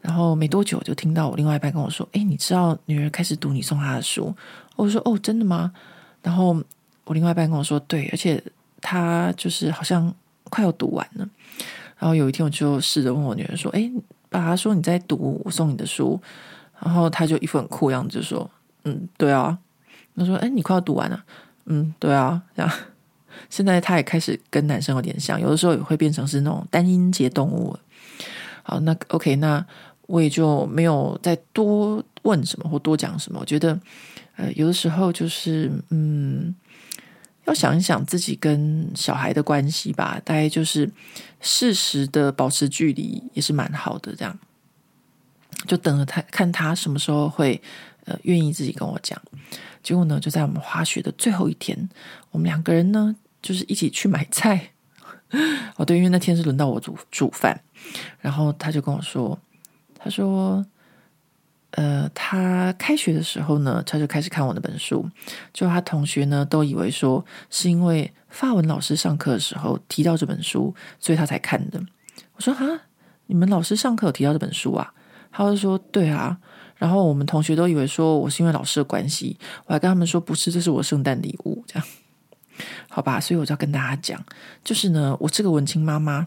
然后没多久就听到我另外一半跟我说：“哎，你知道女儿开始读你送她的书？”我说：“哦，真的吗？”然后我另外一半跟我说：“对，而且她就是好像快要读完了。”然后有一天我就试着问我女儿说：“哎。”爸爸说：“你在读我送你的书。”然后他就一副很酷样子，就说：“嗯，对啊。”他说：“哎，你快要读完了。”“嗯，对啊。”这样，现在他也开始跟男生有点像，有的时候也会变成是那种单音节动物。好，那 OK，那我也就没有再多问什么或多讲什么。我觉得，呃，有的时候就是，嗯。要想一想自己跟小孩的关系吧，大概就是适时的保持距离也是蛮好的。这样就等着他看他什么时候会呃愿意自己跟我讲。结果呢，就在我们滑雪的最后一天，我们两个人呢就是一起去买菜。哦，对，因为那天是轮到我煮煮饭，然后他就跟我说：“他说呃，他开学的时候呢，他就开始看我那本书，就他同学呢都以为说是因为法文老师上课的时候提到这本书，所以他才看的。我说哈，你们老师上课有提到这本书啊？他就说对啊。然后我们同学都以为说我是因为老师的关系，我还跟他们说不是，这是我圣诞礼物，这样好吧？所以我就要跟大家讲，就是呢，我这个文青妈妈。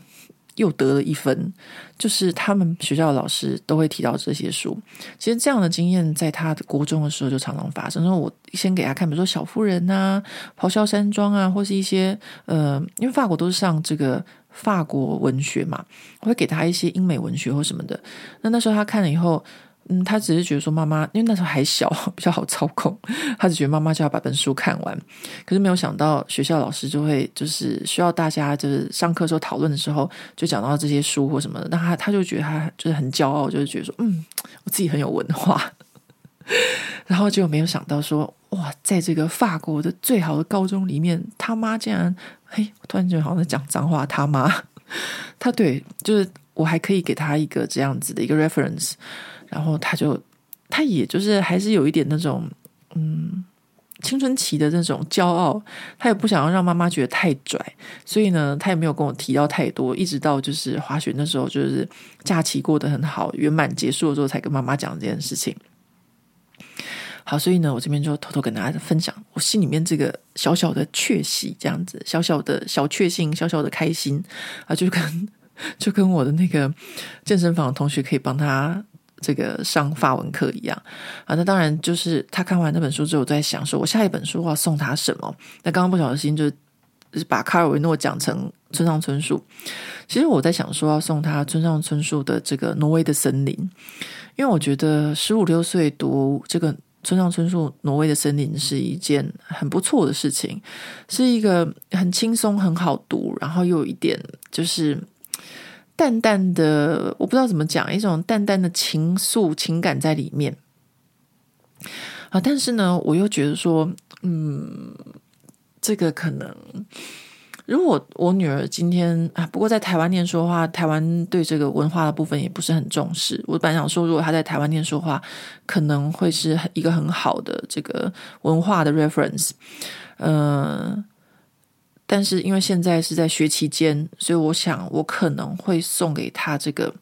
又得了一分，就是他们学校的老师都会提到这些书。其实这样的经验在他的国中的时候就常常发生。然后我先给他看，比如说《小妇人》呐，《咆哮山庄》啊，或是一些呃，因为法国都是上这个法国文学嘛，我会给他一些英美文学或什么的。那那时候他看了以后。嗯，他只是觉得说妈妈，因为那时候还小，比较好操控。他只觉得妈妈就要把本书看完，可是没有想到学校老师就会就是需要大家就是上课时候讨论的时候，就讲到这些书或什么的。那他他就觉得他就是很骄傲，就是觉得说嗯，我自己很有文化。然后就没有想到说哇，在这个法国的最好的高中里面，他妈竟然嘿，我突然觉得好像在讲脏话。他妈，他对，就是我还可以给他一个这样子的一个 reference。然后他就，他也就是还是有一点那种，嗯，青春期的那种骄傲，他也不想要让妈妈觉得太拽，所以呢，他也没有跟我提到太多，一直到就是滑雪那时候，就是假期过得很好，圆满结束了之后，才跟妈妈讲这件事情。好，所以呢，我这边就偷偷跟大家分享我心里面这个小小的确喜，这样子小小的小确幸，小小的开心啊，就跟 就跟我的那个健身房同学可以帮他。这个上法文课一样啊，那当然就是他看完那本书之后，我在想说，我下一本书要送他什么？那刚刚不小心就就是把卡尔维诺讲成村上春树。其实我在想说，要送他村上春树的这个《挪威的森林》，因为我觉得十五六岁读这个村上春树《挪威的森林》是一件很不错的事情，是一个很轻松、很好读，然后又有一点就是。淡淡的，我不知道怎么讲，一种淡淡的情愫情感在里面啊。但是呢，我又觉得说，嗯，这个可能，如果我女儿今天啊，不过在台湾念书的话，台湾对这个文化的部分也不是很重视。我本来想说，如果她在台湾念书的话，可能会是一个很好的这个文化的 reference，嗯、但是因为现在是在学期间，所以我想我可能会送给他这个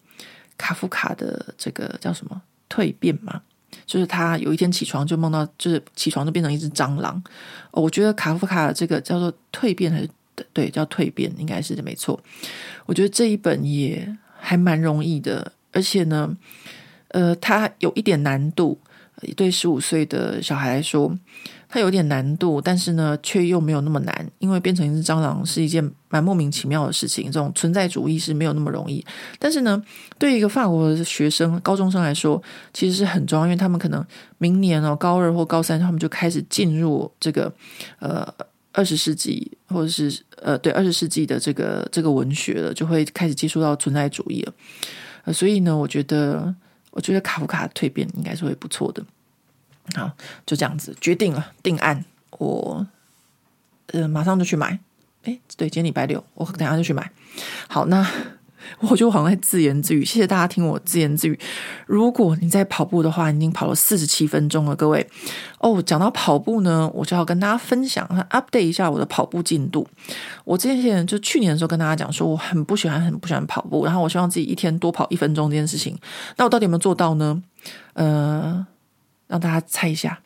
卡夫卡的这个叫什么蜕变嘛，就是他有一天起床就梦到，就是起床就变成一只蟑螂。我觉得卡夫卡的这个叫做蜕变还是对，叫蜕变，应该是没错。我觉得这一本也还蛮容易的，而且呢，呃，它有一点难度，对十五岁的小孩来说。它有点难度，但是呢，却又没有那么难，因为变成一只蟑螂是一件蛮莫名其妙的事情。这种存在主义是没有那么容易，但是呢，对一个法国学生、高中生来说，其实是很重要，因为他们可能明年哦，高二或高三，他们就开始进入这个呃二十世纪，或者是呃对二十世纪的这个这个文学了，就会开始接触到存在主义了。呃，所以呢，我觉得，我觉得卡夫卡蜕变应该是会不错的。好，就这样子决定了，定案。我呃，马上就去买。诶，对，今天礼拜六，我等下就去买。好，那 我就好像在自言自语。谢谢大家听我自言自语。如果你在跑步的话，已经跑了四十七分钟了，各位。哦，讲到跑步呢，我就要跟大家分享，update 一下我的跑步进度。我之前就去年的时候跟大家讲说，我很不喜欢，很不喜欢跑步，然后我希望自己一天多跑一分钟这件事情。那我到底有没有做到呢？呃。让大家猜一下，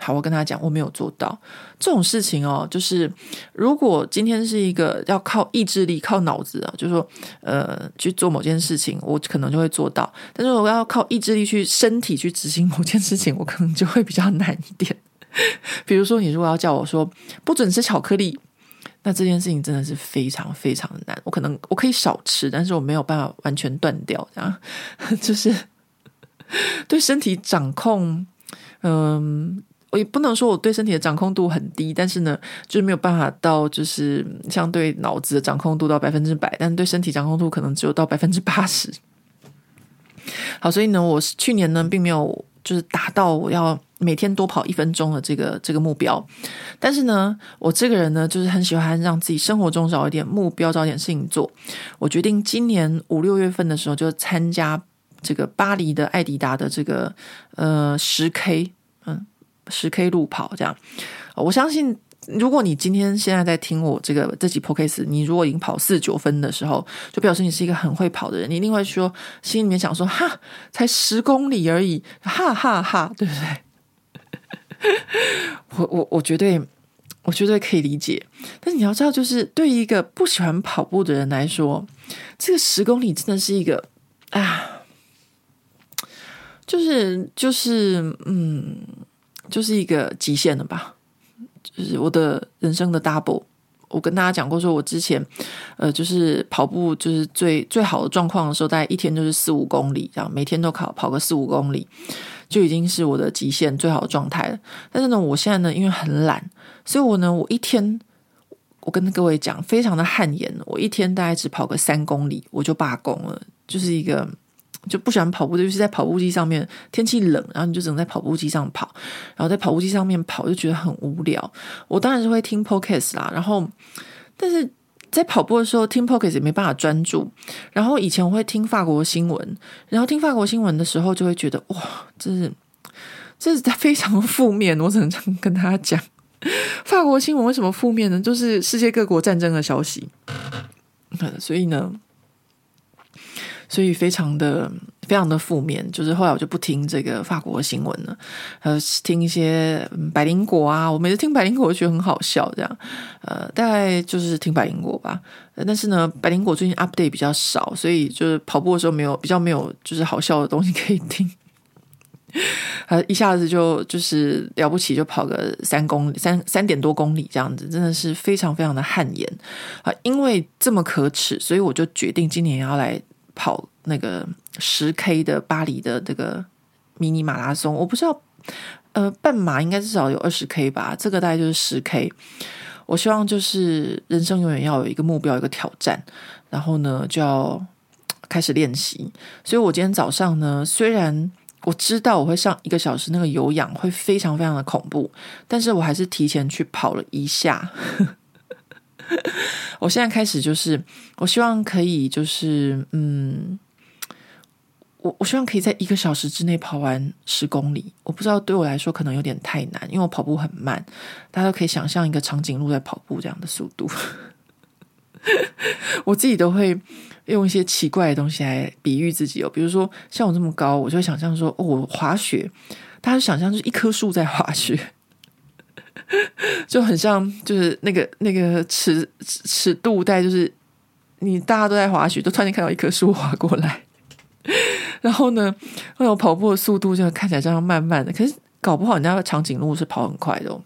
好，我跟大家讲，我没有做到这种事情哦。就是如果今天是一个要靠意志力、靠脑子啊，就是说呃去做某件事情，我可能就会做到。但是我要靠意志力去身体去执行某件事情，我可能就会比较难一点。比如说，你如果要叫我说不准吃巧克力，那这件事情真的是非常非常的难。我可能我可以少吃，但是我没有办法完全断掉，这样 就是。对身体掌控，嗯，我也不能说我对身体的掌控度很低，但是呢，就是没有办法到就是相对脑子的掌控度到百分之百，但对身体掌控度可能只有到百分之八十。好，所以呢，我去年呢并没有就是达到我要每天多跑一分钟的这个这个目标，但是呢，我这个人呢就是很喜欢让自己生活中找一点目标，找点事情做。我决定今年五六月份的时候就参加。这个巴黎的艾迪达的这个呃十 K，嗯，十 K 路跑这样。我相信，如果你今天现在在听我这个这几 Podcast，你如果已经跑四九分的时候，就表示你是一个很会跑的人。你一定会说，心里面想说，哈，才十公里而已，哈哈哈，对不对？我我我绝对。我绝对可以理解，但是你要知道，就是对于一个不喜欢跑步的人来说，这个十公里真的是一个啊，就是就是嗯，就是一个极限了吧？就是我的人生的 double。我跟大家讲过，说我之前呃，就是跑步就是最最好的状况的时候，大概一天就是四五公里这样，每天都跑跑个四五公里，就已经是我的极限最好的状态了。但是呢，我现在呢，因为很懒。所以我呢，我一天，我跟各位讲，非常的汗颜。我一天大概只跑个三公里，我就罢工了。就是一个就不喜欢跑步，就是在跑步机上面，天气冷，然后你就只能在跑步机上跑，然后在跑步机上面跑，就觉得很无聊。我当然是会听 podcast 啦，然后但是在跑步的时候听 podcast 也没办法专注。然后以前我会听法国新闻，然后听法国新闻的时候就会觉得哇，这是这是非常负面。我只能这样跟大家讲。法国新闻为什么负面呢？就是世界各国战争的消息，所以呢，所以非常的非常的负面。就是后来我就不听这个法国的新闻了，呃，听一些百灵果啊。我每次听百灵果，我觉得很好笑，这样，呃，大概就是听百灵果吧。但是呢，百灵果最近 update 比较少，所以就是跑步的时候没有比较没有就是好笑的东西可以听。呃，一下子就就是了不起，就跑个三公里，三三点多公里这样子，真的是非常非常的汗颜啊！因为这么可耻，所以我就决定今年要来跑那个十 K 的巴黎的这个迷你马拉松。我不知道，呃，半马应该至少有二十 K 吧，这个大概就是十 K。我希望就是人生永远要有一个目标，一个挑战，然后呢就要开始练习。所以我今天早上呢，虽然我知道我会上一个小时，那个有氧会非常非常的恐怖，但是我还是提前去跑了一下。我现在开始就是，我希望可以就是，嗯，我我希望可以在一个小时之内跑完十公里。我不知道对我来说可能有点太难，因为我跑步很慢，大家都可以想象一个长颈鹿在跑步这样的速度。我自己都会。用一些奇怪的东西来比喻自己哦，比如说像我这么高，我就会想象说，哦，我滑雪，大家想象就是一棵树在滑雪，就很像就是那个那个尺尺度带，就是你大家都在滑雪，就突然间看到一棵树滑过来，然后呢，那种跑步的速度就看起来这样慢慢的，可是搞不好人家的长颈鹿是跑很快的哦。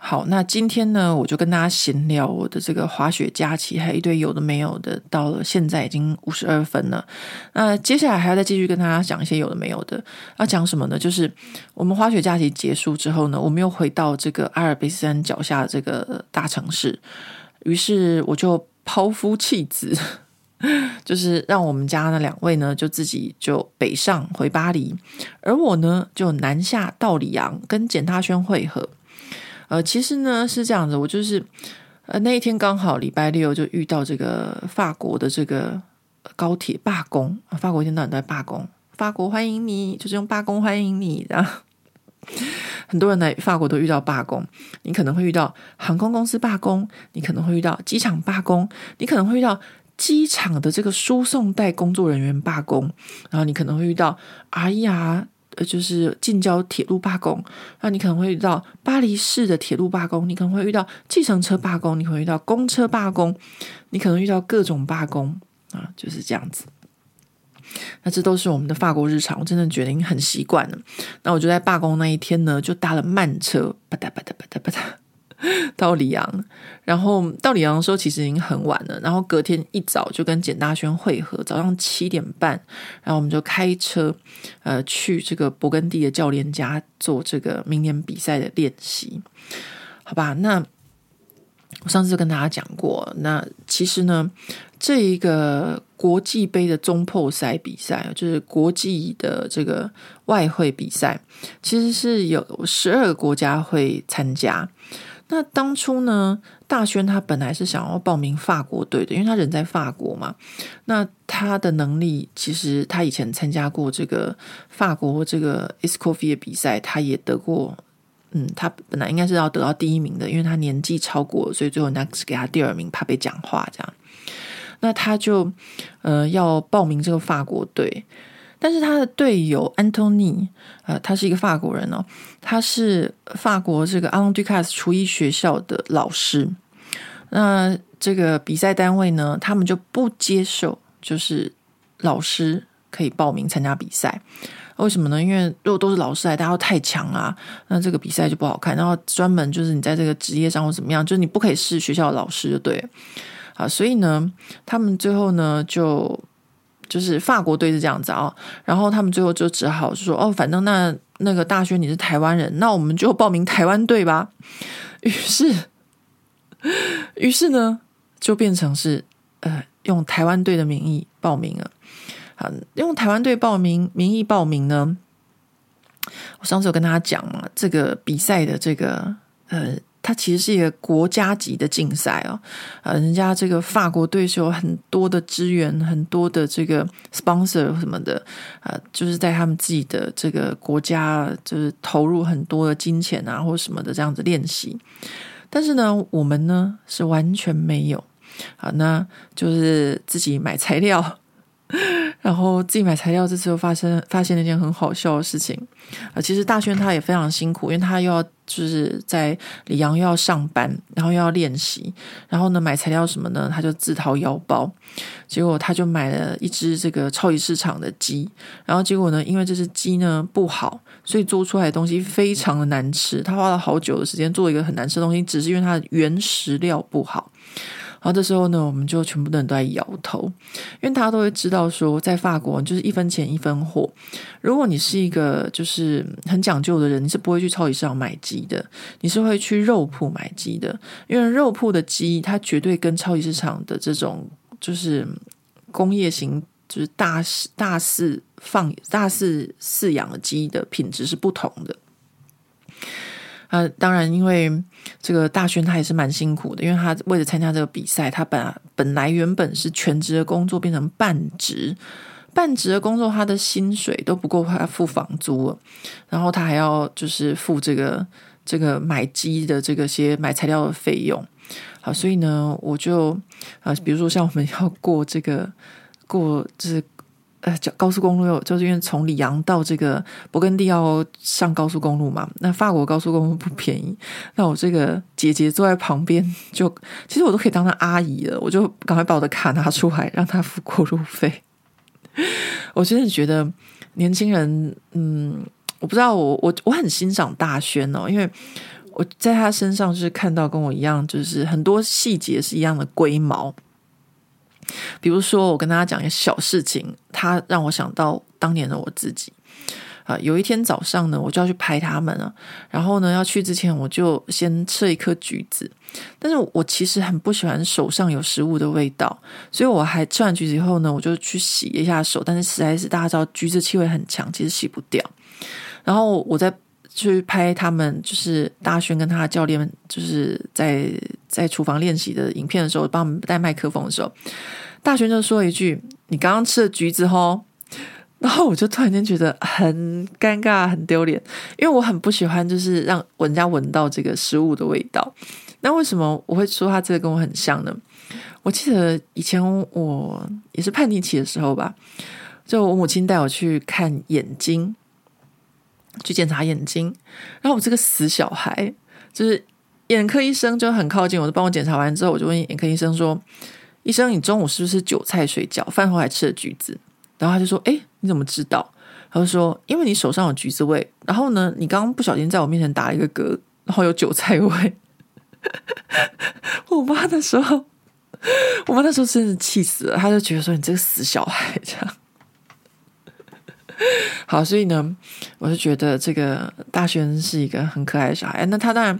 好，那今天呢，我就跟大家闲聊我的这个滑雪假期，还有一堆有的没有的。到了现在已经五十二分了，那接下来还要再继续跟大家讲一些有的没有的。要讲什么呢？就是我们滑雪假期结束之后呢，我们又回到这个阿尔卑斯山脚下这个大城市，于是我就抛夫弃子，就是让我们家那两位呢，就自己就北上回巴黎，而我呢就南下到里昂跟简大轩会合。呃，其实呢是这样子，我就是呃那一天刚好礼拜六就遇到这个法国的这个高铁罢工，法国一天到晚都在罢工，法国欢迎你，就是用罢工欢迎你，然 后很多人来法国都遇到罢工，你可能会遇到航空公司罢工，你可能会遇到机场罢工，你可能会遇到机场的这个输送带工作人员罢工，然后你可能会遇到哎呀。就是近郊铁路罢工，那你可能会遇到巴黎市的铁路罢工，你可能会遇到计程车罢工，你可能会遇到公车罢工，你可能遇到各种罢工啊，就是这样子。那这都是我们的法国日常，我真的觉得已经很习惯了。那我就在罢工那一天呢，就搭了慢车，吧嗒吧嗒吧嗒吧嗒。到里昂，然后到里昂的时候其实已经很晚了。然后隔天一早就跟简大轩会合，早上七点半，然后我们就开车呃去这个勃艮第的教练家做这个明年比赛的练习，好吧？那我上次跟大家讲过，那其实呢，这一个国际杯的中破赛比赛，就是国际的这个外汇比赛，其实是有十二个国家会参加。那当初呢，大轩他本来是想要报名法国队的，因为他人在法国嘛。那他的能力，其实他以前参加过这个法国这个 escofie 的比赛，他也得过。嗯，他本来应该是要得到第一名的，因为他年纪超过，所以最后人家只给他第二名，怕被讲话这样。那他就呃要报名这个法国队，但是他的队友安东尼，呃，他是一个法国人哦，他是法国这个阿隆杜卡斯厨艺学校的老师。那这个比赛单位呢，他们就不接受，就是老师可以报名参加比赛。为什么呢？因为如果都是老师来，大家都太强啊，那这个比赛就不好看。然后专门就是你在这个职业上或怎么样，就是你不可以是学校的老师就对啊。所以呢，他们最后呢就就是法国队是这样子啊。然后他们最后就只好说哦，反正那那个大轩你是台湾人，那我们就报名台湾队吧。于是，于是呢就变成是呃用台湾队的名义报名了。啊，用台湾队报名名义报名呢？我上次有跟大家讲嘛，这个比赛的这个呃，它其实是一个国家级的竞赛哦。呃，人家这个法国队是有很多的资源，很多的这个 sponsor 什么的，呃，就是在他们自己的这个国家，就是投入很多的金钱啊，或什么的这样子练习。但是呢，我们呢是完全没有啊，那就是自己买材料。然后自己买材料，这次又发生发现了一件很好笑的事情啊！其实大轩他也非常辛苦，因为他又要就是在里昂又要上班，然后又要练习，然后呢买材料什么呢？他就自掏腰包，结果他就买了一只这个超级市场的鸡，然后结果呢，因为这只鸡呢不好，所以做出来的东西非常的难吃。他花了好久的时间做一个很难吃的东西，只是因为它的原食料不好。然后这时候呢，我们就全部的人都在摇头，因为大家都会知道说，在法国就是一分钱一分货。如果你是一个就是很讲究的人，你是不会去超级市场买鸡的，你是会去肉铺买鸡的，因为肉铺的鸡它绝对跟超级市场的这种就是工业型就是大肆大肆放大肆饲养的鸡的品质是不同的。啊，当然，因为这个大勋他也是蛮辛苦的，因为他为了参加这个比赛，他本本来原本是全职的工作变成半职，半职的工作他的薪水都不够他付房租了，然后他还要就是付这个这个买鸡的这个些买材料的费用，好，所以呢，我就啊，比如说像我们要过这个过就是。呃，高速公路又就是因为从里昂到这个勃艮第要上高速公路嘛，那法国高速公路不便宜。那我这个姐姐坐在旁边，就其实我都可以当她阿姨了，我就赶快把我的卡拿出来，让她付过路费。我真的觉得年轻人，嗯，我不知道，我我我很欣赏大轩哦，因为我在他身上就是看到跟我一样，就是很多细节是一样的龟毛。比如说，我跟大家讲一个小事情，他让我想到当年的我自己啊。有一天早上呢，我就要去拍他们了。然后呢，要去之前，我就先吃一颗橘子。但是我其实很不喜欢手上有食物的味道，所以我还吃完橘子以后呢，我就去洗一下手。但是实在是大家知道，橘子气味很强，其实洗不掉。然后我在去拍他们，就是大轩跟他的教练，就是在在厨房练习的影片的时候，帮我们带麦克风的时候。大轩就说一句：“你刚刚吃了橘子吼。”然后我就突然间觉得很尴尬、很丢脸，因为我很不喜欢就是让人家闻到这个食物的味道。那为什么我会说他这个跟我很像呢？我记得以前我也是叛逆期的时候吧，就我母亲带我去看眼睛，去检查眼睛，然后我这个死小孩，就是眼科医生就很靠近，我就帮我检查完之后，我就问眼科医生说。医生，你中午是不是韭菜水饺？饭后还吃了橘子？然后他就说：“诶，你怎么知道？”他就说：“因为你手上有橘子味。然后呢，你刚刚不小心在我面前打了一个嗝，然后有韭菜味。”我妈那时候，我妈那时候真是气死了，她就觉得说：“你这个死小孩！”这样。好，所以呢，我就觉得这个大轩是一个很可爱的小孩。那他当然。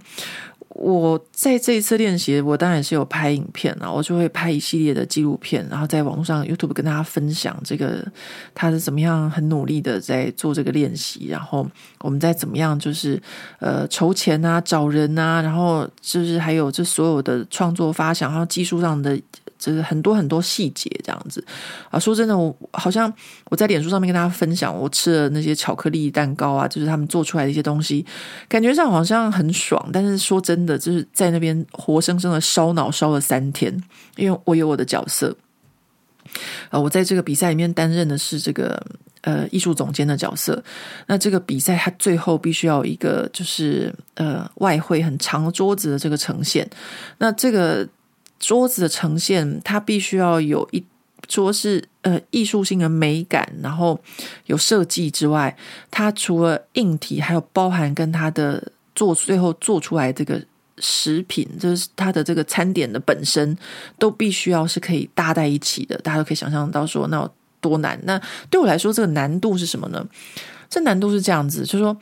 我在这一次练习，我当然是有拍影片啊，我就会拍一系列的纪录片，然后在网络上 YouTube 跟大家分享这个他是怎么样很努力的在做这个练习，然后我们再怎么样就是呃筹钱啊、找人啊，然后就是还有这所有的创作发想，还有技术上的。就是很多很多细节这样子啊，说真的，我好像我在脸书上面跟大家分享我吃的那些巧克力蛋糕啊，就是他们做出来的一些东西，感觉上好像很爽。但是说真的，就是在那边活生生的烧脑烧了三天，因为我有我的角色，啊，我在这个比赛里面担任的是这个呃艺术总监的角色。那这个比赛它最后必须要有一个就是呃外汇很长的桌子的这个呈现，那这个。桌子的呈现，它必须要有一桌是呃艺术性的美感，然后有设计之外，它除了硬体，还有包含跟它的做最后做出来这个食品，就是它的这个餐点的本身，都必须要是可以搭在一起的。大家都可以想象到说，那有多难。那对我来说，这个难度是什么呢？这难度是这样子，就是说。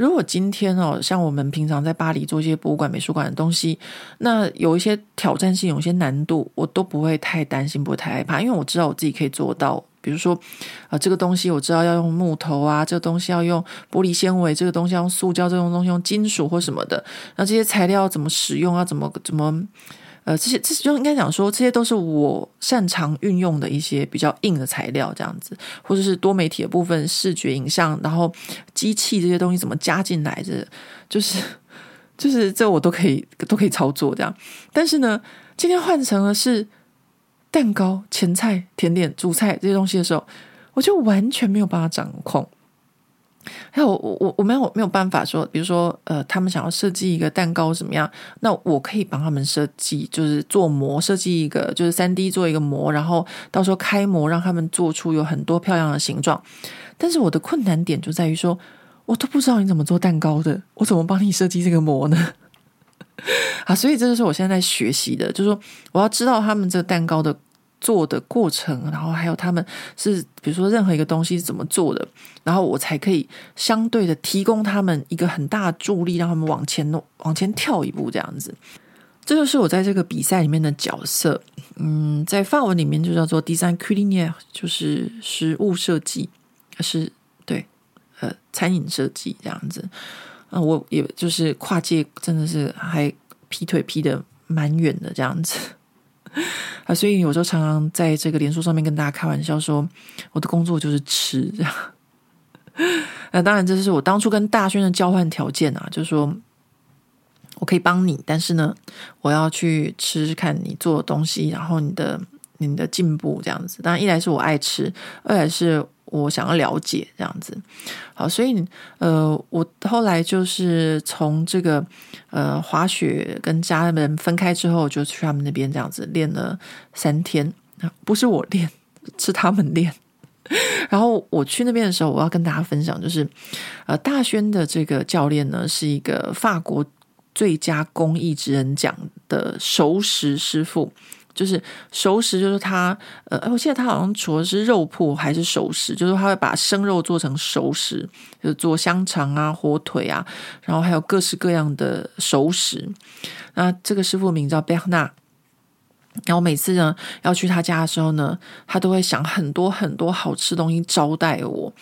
如果今天哦，像我们平常在巴黎做一些博物馆、美术馆的东西，那有一些挑战性、有一些难度，我都不会太担心，不会太害怕，因为我知道我自己可以做到。比如说，啊、这个东西我知道要用木头啊，这个东西要用玻璃纤维，这个东西要用塑胶，这种东西用金属或什么的，那这些材料怎么使用啊？怎么怎么？呃，这些这就应该讲说，这些都是我擅长运用的一些比较硬的材料，这样子，或者是多媒体的部分，视觉、影像，然后机器这些东西怎么加进来，这就是就是这我都可以都可以操作这样。但是呢，今天换成了是蛋糕、前菜、甜点、主菜这些东西的时候，我就完全没有办法掌控。还有我我我没有没有办法说，比如说呃，他们想要设计一个蛋糕怎么样？那我可以帮他们设计，就是做模，设计一个就是三 D 做一个模，然后到时候开模让他们做出有很多漂亮的形状。但是我的困难点就在于说，我都不知道你怎么做蛋糕的，我怎么帮你设计这个模呢？啊，所以这就是我现在在学习的，就是说我要知道他们这个蛋糕的。做的过程，然后还有他们是，比如说任何一个东西是怎么做的，然后我才可以相对的提供他们一个很大的助力，让他们往前弄，往前跳一步，这样子。这就是我在这个比赛里面的角色。嗯，在范文里面就叫做 design c u l i n a r 就是食物设计，是对，呃，餐饮设计这样子。啊、我也就是跨界，真的是还劈腿劈得蛮远的这样子。啊，所以有时候常常在这个连书上面跟大家开玩笑说，我的工作就是吃这样。那当然，这是我当初跟大轩的交换条件啊，就是说我可以帮你，但是呢，我要去吃看你做的东西，然后你的你的进步这样子。当然，一来是我爱吃，二来是。我想要了解这样子，好，所以呃，我后来就是从这个呃滑雪跟家人分开之后，就去他们那边这样子练了三天，不是我练，是他们练。然后我去那边的时候，我要跟大家分享，就是呃大轩的这个教练呢，是一个法国最佳公益职人奖的熟食师傅。就是熟食，就是他，呃，我记得他好像除了是肉铺还是熟食，就是他会把生肉做成熟食，就做香肠啊、火腿啊，然后还有各式各样的熟食。那这个师傅名叫贝纳，然后每次呢要去他家的时候呢，他都会想很多很多好吃的东西招待我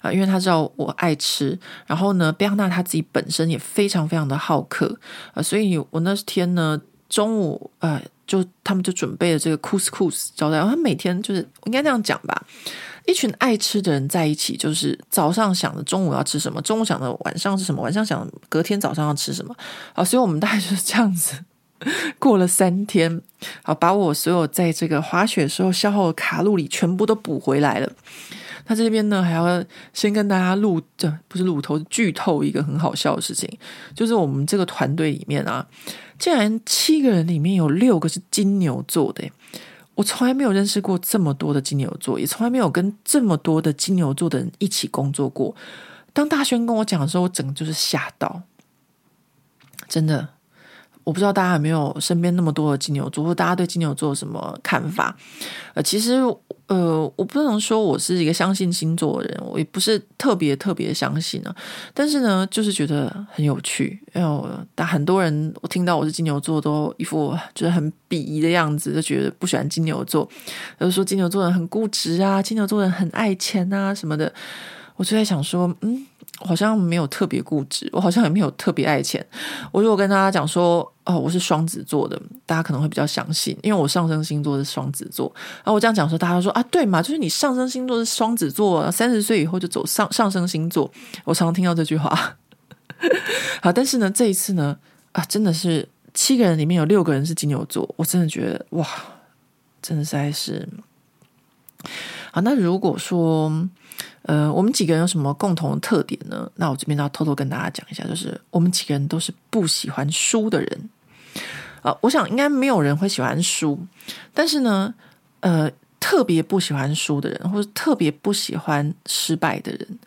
啊，因为他知道我爱吃。然后呢，贝纳他自己本身也非常非常的好客啊，所以我那天呢中午呃。就他们就准备了这个 couscous 招待，然后他每天就是应该这样讲吧，一群爱吃的人在一起，就是早上想着中午要吃什么，中午想着晚上是什么，晚上想隔天早上要吃什么，好，所以我们大概就是这样子过了三天，好，把我所有在这个滑雪时候消耗的卡路里全部都补回来了。他这边呢还要先跟大家录，这不是录头剧透一个很好笑的事情，就是我们这个团队里面啊。竟然七个人里面有六个是金牛座的，我从来没有认识过这么多的金牛座，也从来没有跟这么多的金牛座的人一起工作过。当大轩跟我讲的时候，我整个就是吓到，真的，我不知道大家有没有身边那么多的金牛座，或大家对金牛座有什么看法？呃，其实。呃，我不能说我是一个相信星座的人，我也不是特别特别相信呢。但是呢，就是觉得很有趣。因为我但很多人我听到我是金牛座，都一副就是很鄙夷的样子，就觉得不喜欢金牛座，就是说金牛座人很固执啊，金牛座人很爱钱啊什么的。我就在想说，嗯。好像没有特别固执，我好像也没有特别爱钱。我如果跟大家讲说，哦，我是双子座的，大家可能会比较相信，因为我上升星座是双子座。然后我这样讲说，大家说啊，对嘛，就是你上升星座是双子座，三十岁以后就走上上升星座。我常常听到这句话。好，但是呢，这一次呢，啊，真的是七个人里面有六个人是金牛座，我真的觉得哇，真的实在是。好，那如果说。呃，我们几个人有什么共同的特点呢？那我这边要偷偷跟大家讲一下，就是我们几个人都是不喜欢输的人。呃，我想应该没有人会喜欢输，但是呢，呃，特别不喜欢输的人，或者特别不喜欢失败的人，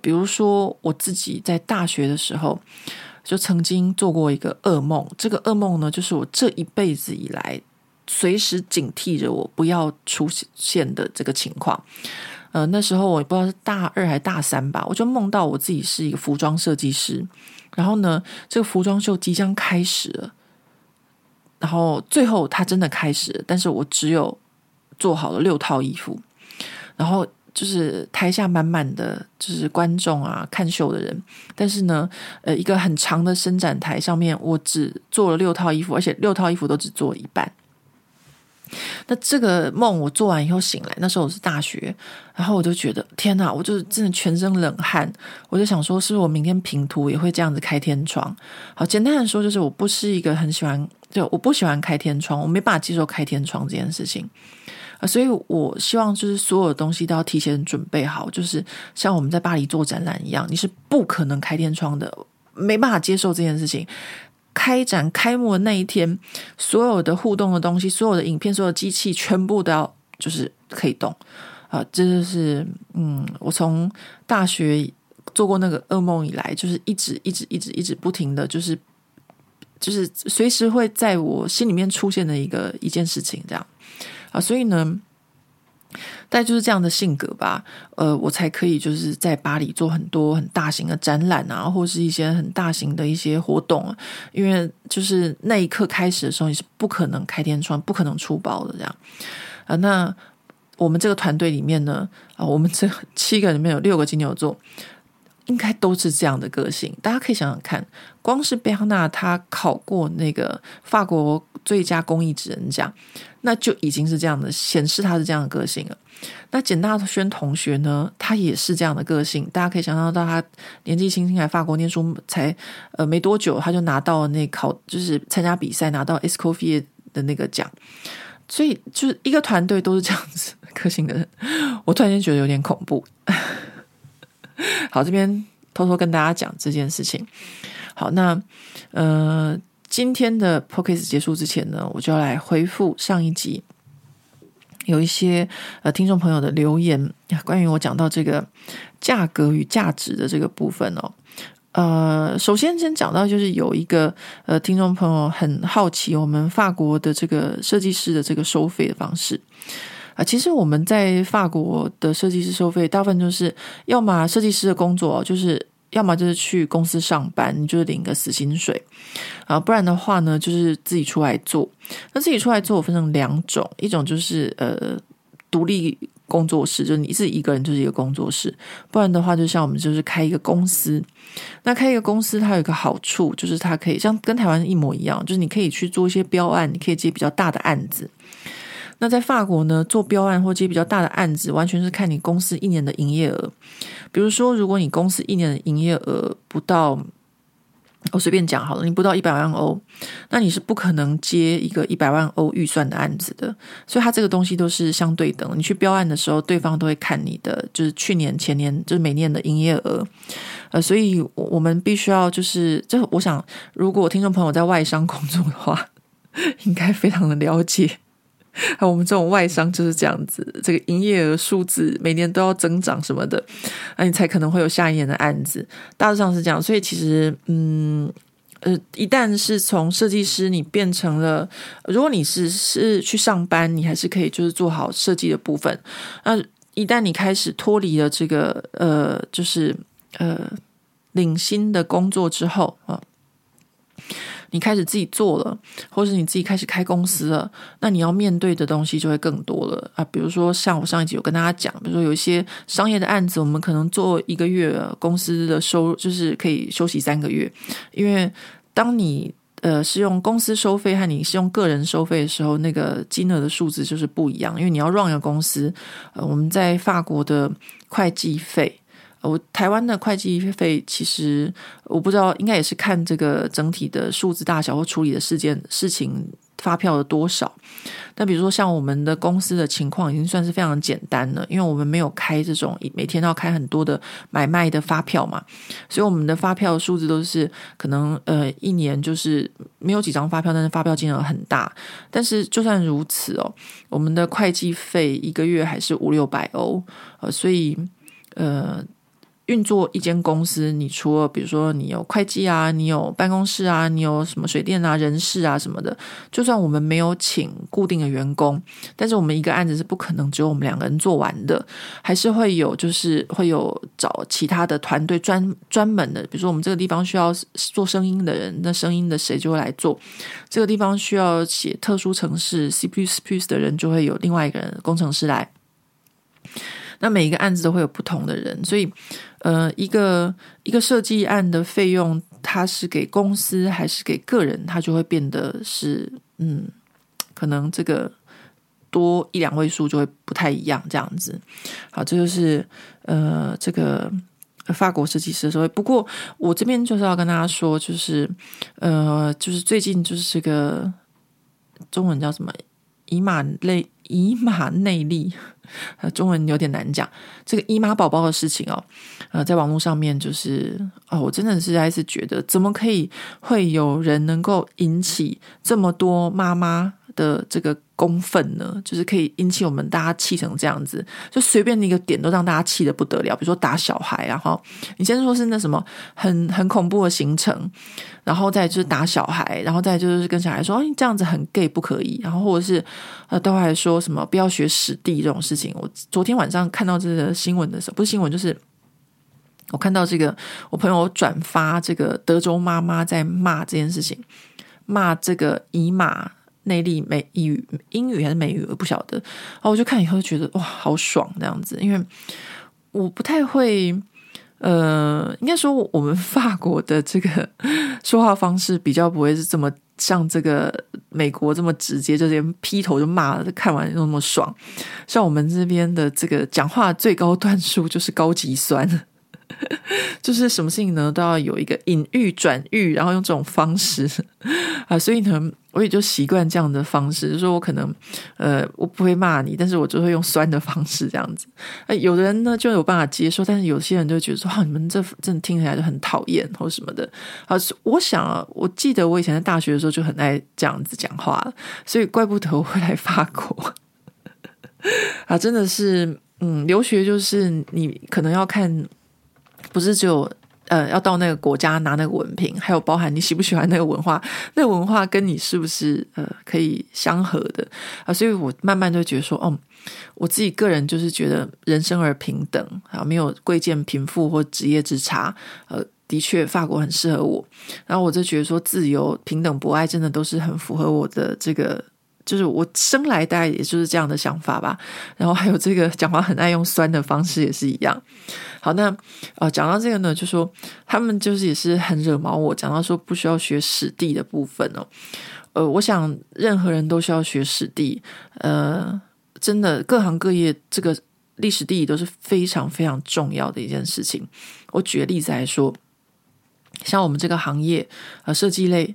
比如说我自己在大学的时候，就曾经做过一个噩梦。这个噩梦呢，就是我这一辈子以来随时警惕着我不要出现的这个情况。呃，那时候我也不知道是大二还是大三吧，我就梦到我自己是一个服装设计师，然后呢，这个服装秀即将开始了，然后最后他真的开始，但是我只有做好了六套衣服，然后就是台下满满的就是观众啊，看秀的人，但是呢，呃，一个很长的伸展台上面，我只做了六套衣服，而且六套衣服都只做一半。那这个梦我做完以后醒来，那时候我是大学，然后我就觉得天哪，我就真的全身冷汗。我就想说，是不是我明天平图也会这样子开天窗？好，简单的说，就是我不是一个很喜欢，就我不喜欢开天窗，我没办法接受开天窗这件事情啊。所以我希望就是所有的东西都要提前准备好，就是像我们在巴黎做展览一样，你是不可能开天窗的，没办法接受这件事情。开展开幕的那一天，所有的互动的东西，所有的影片，所有的机器，全部都要就是可以动啊、这就是嗯，我从大学做过那个噩梦以来，就是一直一直一直一直不停的就是就是随时会在我心里面出现的一个一件事情，这样啊、所以呢。但就是这样的性格吧，呃，我才可以就是在巴黎做很多很大型的展览啊，或是一些很大型的一些活动。因为就是那一刻开始的时候，你是不可能开天窗，不可能出包的这样。啊、那我们这个团队里面呢，啊、我们这七个里面有六个金牛座，应该都是这样的个性。大家可以想想看，光是贝康纳他考过那个法国最佳公益职人奖。那就已经是这样的，显示他是这样的个性了。那简大轩同学呢，他也是这样的个性。大家可以想象到，他年纪轻轻来法国念书，才呃没多久，他就拿到了那考，就是参加比赛拿到 Scoffie 的那个奖。所以就是一个团队都是这样子个性的人，我突然间觉得有点恐怖。好，这边偷偷跟大家讲这件事情。好，那呃。今天的 podcast 结束之前呢，我就要来回复上一集有一些呃听众朋友的留言，关于我讲到这个价格与价值的这个部分哦。呃，首先先讲到就是有一个呃听众朋友很好奇我们法国的这个设计师的这个收费的方式啊，其实我们在法国的设计师收费大部分就是要么设计师的工作就是。要么就是去公司上班，你就是领个死薪水啊；不然的话呢，就是自己出来做。那自己出来做，分成两种，一种就是呃独立工作室，就是你自己一个人就是一个工作室；不然的话，就像我们就是开一个公司。那开一个公司，它有一个好处，就是它可以像跟台湾一模一样，就是你可以去做一些标案，你可以接比较大的案子。那在法国呢，做标案或接比较大的案子，完全是看你公司一年的营业额。比如说，如果你公司一年的营业额不到，我随便讲好了，你不到一百万欧，那你是不可能接一个一百万欧预算的案子的。所以，它这个东西都是相对等。你去标案的时候，对方都会看你的，就是去年、前年，就是每年的营业额。呃，所以我们必须要就是，就我想，如果听众朋友在外商工作的话，应该非常的了解。我们这种外商就是这样子，这个营业额数字每年都要增长什么的，那你才可能会有下一年的案子。大致上是这样，所以其实，嗯，呃，一旦是从设计师你变成了，如果你是是去上班，你还是可以就是做好设计的部分。那一旦你开始脱离了这个呃，就是呃领薪的工作之后啊。你开始自己做了，或是你自己开始开公司了，那你要面对的东西就会更多了啊。比如说，像我上一集有跟大家讲，比如说有一些商业的案子，我们可能做一个月，公司的收入就是可以休息三个月。因为当你呃是用公司收费和你是用个人收费的时候，那个金额的数字就是不一样。因为你要 run 一个公司，呃，我们在法国的会计费。我台湾的会计费，其实我不知道，应该也是看这个整体的数字大小或处理的事件事情发票的多少。那比如说像我们的公司的情况，已经算是非常简单了，因为我们没有开这种每天都要开很多的买卖的发票嘛，所以我们的发票数字都是可能呃一年就是没有几张发票，但是发票金额很大。但是就算如此哦，我们的会计费一个月还是五六百欧，呃，所以呃。运作一间公司，你除了比如说你有会计啊，你有办公室啊，你有什么水电啊、人事啊什么的，就算我们没有请固定的员工，但是我们一个案子是不可能只有我们两个人做完的，还是会有就是会有找其他的团队专专门的，比如说我们这个地方需要做声音的人，那声音的谁就会来做；这个地方需要写特殊程式 C++ 的人，就会有另外一个人工程师来。那每一个案子都会有不同的人，所以，呃，一个一个设计案的费用，它是给公司还是给个人，它就会变得是，嗯，可能这个多一两位数就会不太一样，这样子。好，这就是呃，这个法国设计师的时候。不过我这边就是要跟大家说，就是呃，就是最近就是这个中文叫什么？以马内姨妈内力，呃，中文有点难讲。这个姨妈宝宝的事情哦，呃，在网络上面就是哦，我真的是还是觉得，怎么可以会有人能够引起这么多妈妈的这个公愤呢，就是可以引起我们大家气成这样子，就随便一个点都让大家气得不得了。比如说打小孩，然后你先说是那什么很很恐怖的行程，然后再就是打小孩，然后再就是跟小孩说，哦，你这样子很 gay 不可以，然后或者是呃，都还说什么不要学史地这种事情。我昨天晚上看到这个新闻的时候，不是新闻就是我看到这个我朋友转发这个德州妈妈在骂这件事情，骂这个姨妈。内力美语英语还是美语，我不晓得。然后我就看以后就觉得哇，好爽这样子，因为我不太会，呃，应该说我们法国的这个说话方式比较不会是这么像这个美国这么直接，就连劈头就骂了，看完就那么爽。像我们这边的这个讲话最高段数就是高级酸。就是什么事情呢，都要有一个隐喻转喻，然后用这种方式 啊，所以呢，我也就习惯这样的方式。就是说我可能呃，我不会骂你，但是我就会用酸的方式这样子。啊，有的人呢就有办法接受，但是有些人就觉得说，啊，你们这真的听起来就很讨厌或什么的。啊，我想啊，我记得我以前在大学的时候就很爱这样子讲话，所以怪不得我会来法国啊，真的是，嗯，留学就是你可能要看。不是只有呃要到那个国家拿那个文凭，还有包含你喜不喜欢那个文化，那个文化跟你是不是呃可以相合的啊？所以我慢慢就觉得说，哦，我自己个人就是觉得人生而平等啊，没有贵贱贫富或职业之差。呃，的确法国很适合我，然后我就觉得说自由、平等、博爱，真的都是很符合我的这个。就是我生来大概也就是这样的想法吧，然后还有这个讲话很爱用酸的方式也是一样。好，那呃讲到这个呢，就说他们就是也是很惹毛我，讲到说不需要学史地的部分哦。呃，我想任何人都需要学史地，呃，真的各行各业这个历史地理都是非常非常重要的一件事情。我举个例子来说，像我们这个行业呃设计类，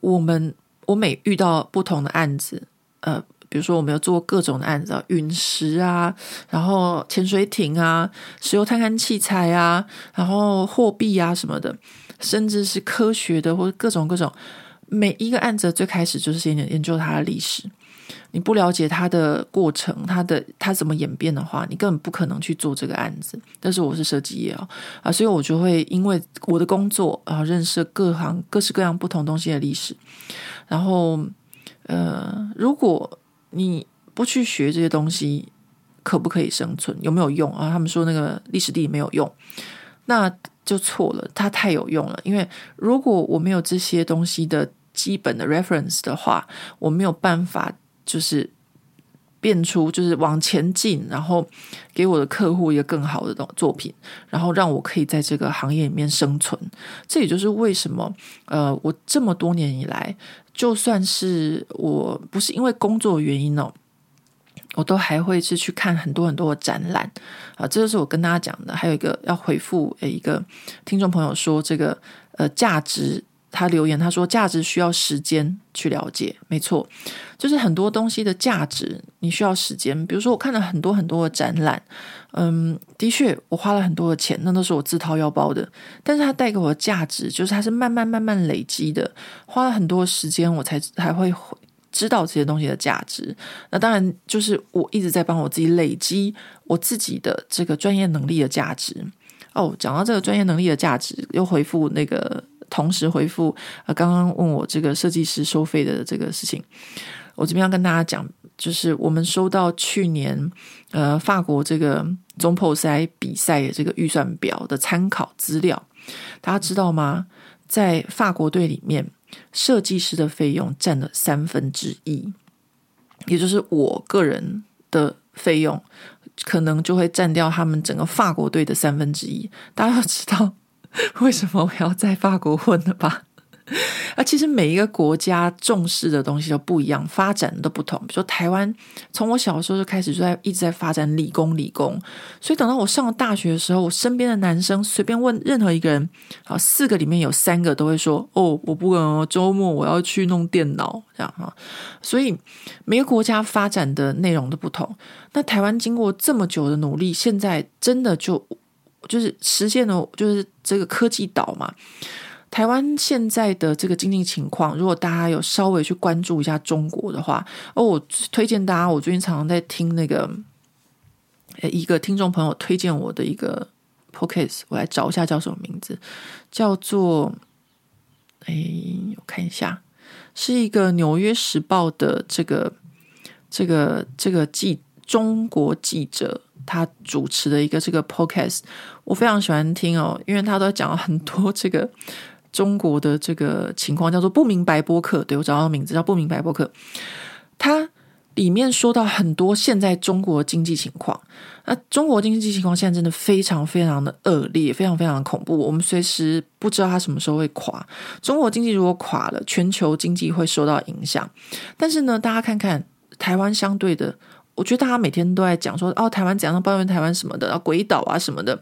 我们。我每遇到不同的案子，呃，比如说我们有做各种的案子，陨石啊，然后潜水艇啊，石油探勘器材啊，然后货币啊什么的，甚至是科学的或者各种各种，每一个案子最开始就是先研究它的历史。你不了解它的过程，它的它怎么演变的话，你根本不可能去做这个案子。但是我是设计业啊，啊，所以我就会因为我的工作啊，认识各行各式各样不同东西的历史。然后，呃，如果你不去学这些东西，可不可以生存？有没有用啊？他们说那个历史地没有用，那就错了。它太有用了，因为如果我没有这些东西的基本的 reference 的话，我没有办法就是变出就是往前进，然后给我的客户一个更好的作品，然后让我可以在这个行业里面生存。这也就是为什么呃，我这么多年以来，就算是我不是因为工作原因哦。我都还会是去看很多很多的展览啊，这就是我跟大家讲的。还有一个要回复诶，一个听众朋友说，这个呃价值，他留言他说价值需要时间去了解，没错，就是很多东西的价值你需要时间。比如说我看了很多很多的展览，嗯，的确我花了很多的钱，那都是我自掏腰包的，但是它带给我的价值就是它是慢慢慢慢累积的，花了很多时间我才才会。知道这些东西的价值，那当然就是我一直在帮我自己累积我自己的这个专业能力的价值。哦，讲到这个专业能力的价值，又回复那个，同时回复呃，刚刚问我这个设计师收费的这个事情，我这边要跟大家讲，就是我们收到去年呃法国这个总决赛比赛的这个预算表的参考资料，大家知道吗？在法国队里面。设计师的费用占了三分之一，也就是我个人的费用，可能就会占掉他们整个法国队的三分之一。大家要知道 为什么我要在法国混了吧？啊，其实每一个国家重视的东西都不一样，发展都不同。比如说台湾，从我小时候就开始就在一直在发展理工，理工。所以等到我上了大学的时候，我身边的男生随便问任何一个人，好，四个里面有三个都会说：“哦，我不能，周末我要去弄电脑。”这样哈。所以每个国家发展的内容都不同。那台湾经过这么久的努力，现在真的就就是实现了，就是这个科技岛嘛。台湾现在的这个经济情况，如果大家有稍微去关注一下中国的话，哦，我推荐大家，我最近常常在听那个，一个听众朋友推荐我的一个 podcast，我来找一下叫什么名字，叫做，哎，我看一下，是一个《纽约时报》的这个这个这个记中国记者他主持的一个这个 podcast，我非常喜欢听哦，因为他都讲了很多这个。中国的这个情况叫做不明白播客，对，我找到名字叫不明白播客。它里面说到很多现在中国经济情况，那中国经济情况现在真的非常非常的恶劣，非常非常的恐怖。我们随时不知道它什么时候会垮。中国经济如果垮了，全球经济会受到影响。但是呢，大家看看台湾相对的，我觉得大家每天都在讲说哦，台湾怎样抱怨台湾什么的，啊，鬼岛啊什么的。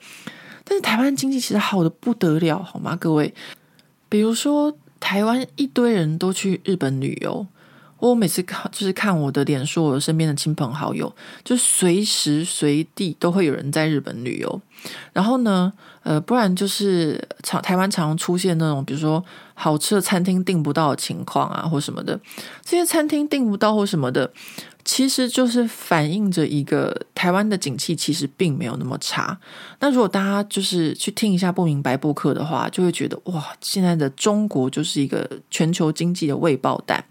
但是台湾经济其实好的不得了，好吗，各位？比如说，台湾一堆人都去日本旅游，我每次看就是看我的脸书，我身边的亲朋好友，就随时随地都会有人在日本旅游。然后呢，呃，不然就是常台湾常常出现那种，比如说好吃的餐厅订不到的情况啊，或什么的。这些餐厅订不到或什么的。其实就是反映着一个台湾的景气其实并没有那么差。那如果大家就是去听一下不明白播客的话，就会觉得哇，现在的中国就是一个全球经济的未爆弹。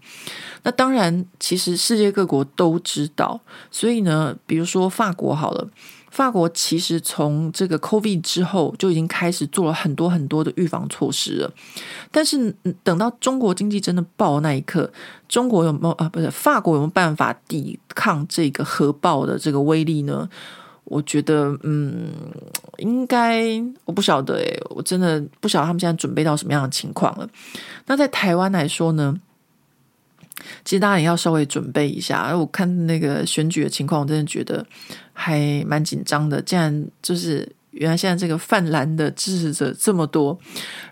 那当然，其实世界各国都知道。所以呢，比如说法国好了。法国其实从这个 COVID 之后就已经开始做了很多很多的预防措施了，但是等到中国经济真的爆那一刻，中国有没有啊？不是法国有没有办法抵抗这个核爆的这个威力呢？我觉得，嗯，应该我不晓得诶，我真的不晓得他们现在准备到什么样的情况了。那在台湾来说呢？其实大家也要稍微准备一下。我看那个选举的情况，我真的觉得还蛮紧张的。竟然就是原来现在这个泛蓝的支持者这么多，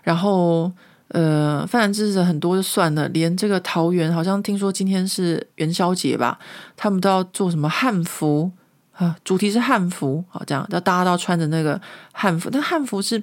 然后呃，泛蓝支持者很多就算了，连这个桃园好像听说今天是元宵节吧，他们都要做什么汉服。啊，主题是汉服，好这样，要大家都要穿着那个汉服。但汉服是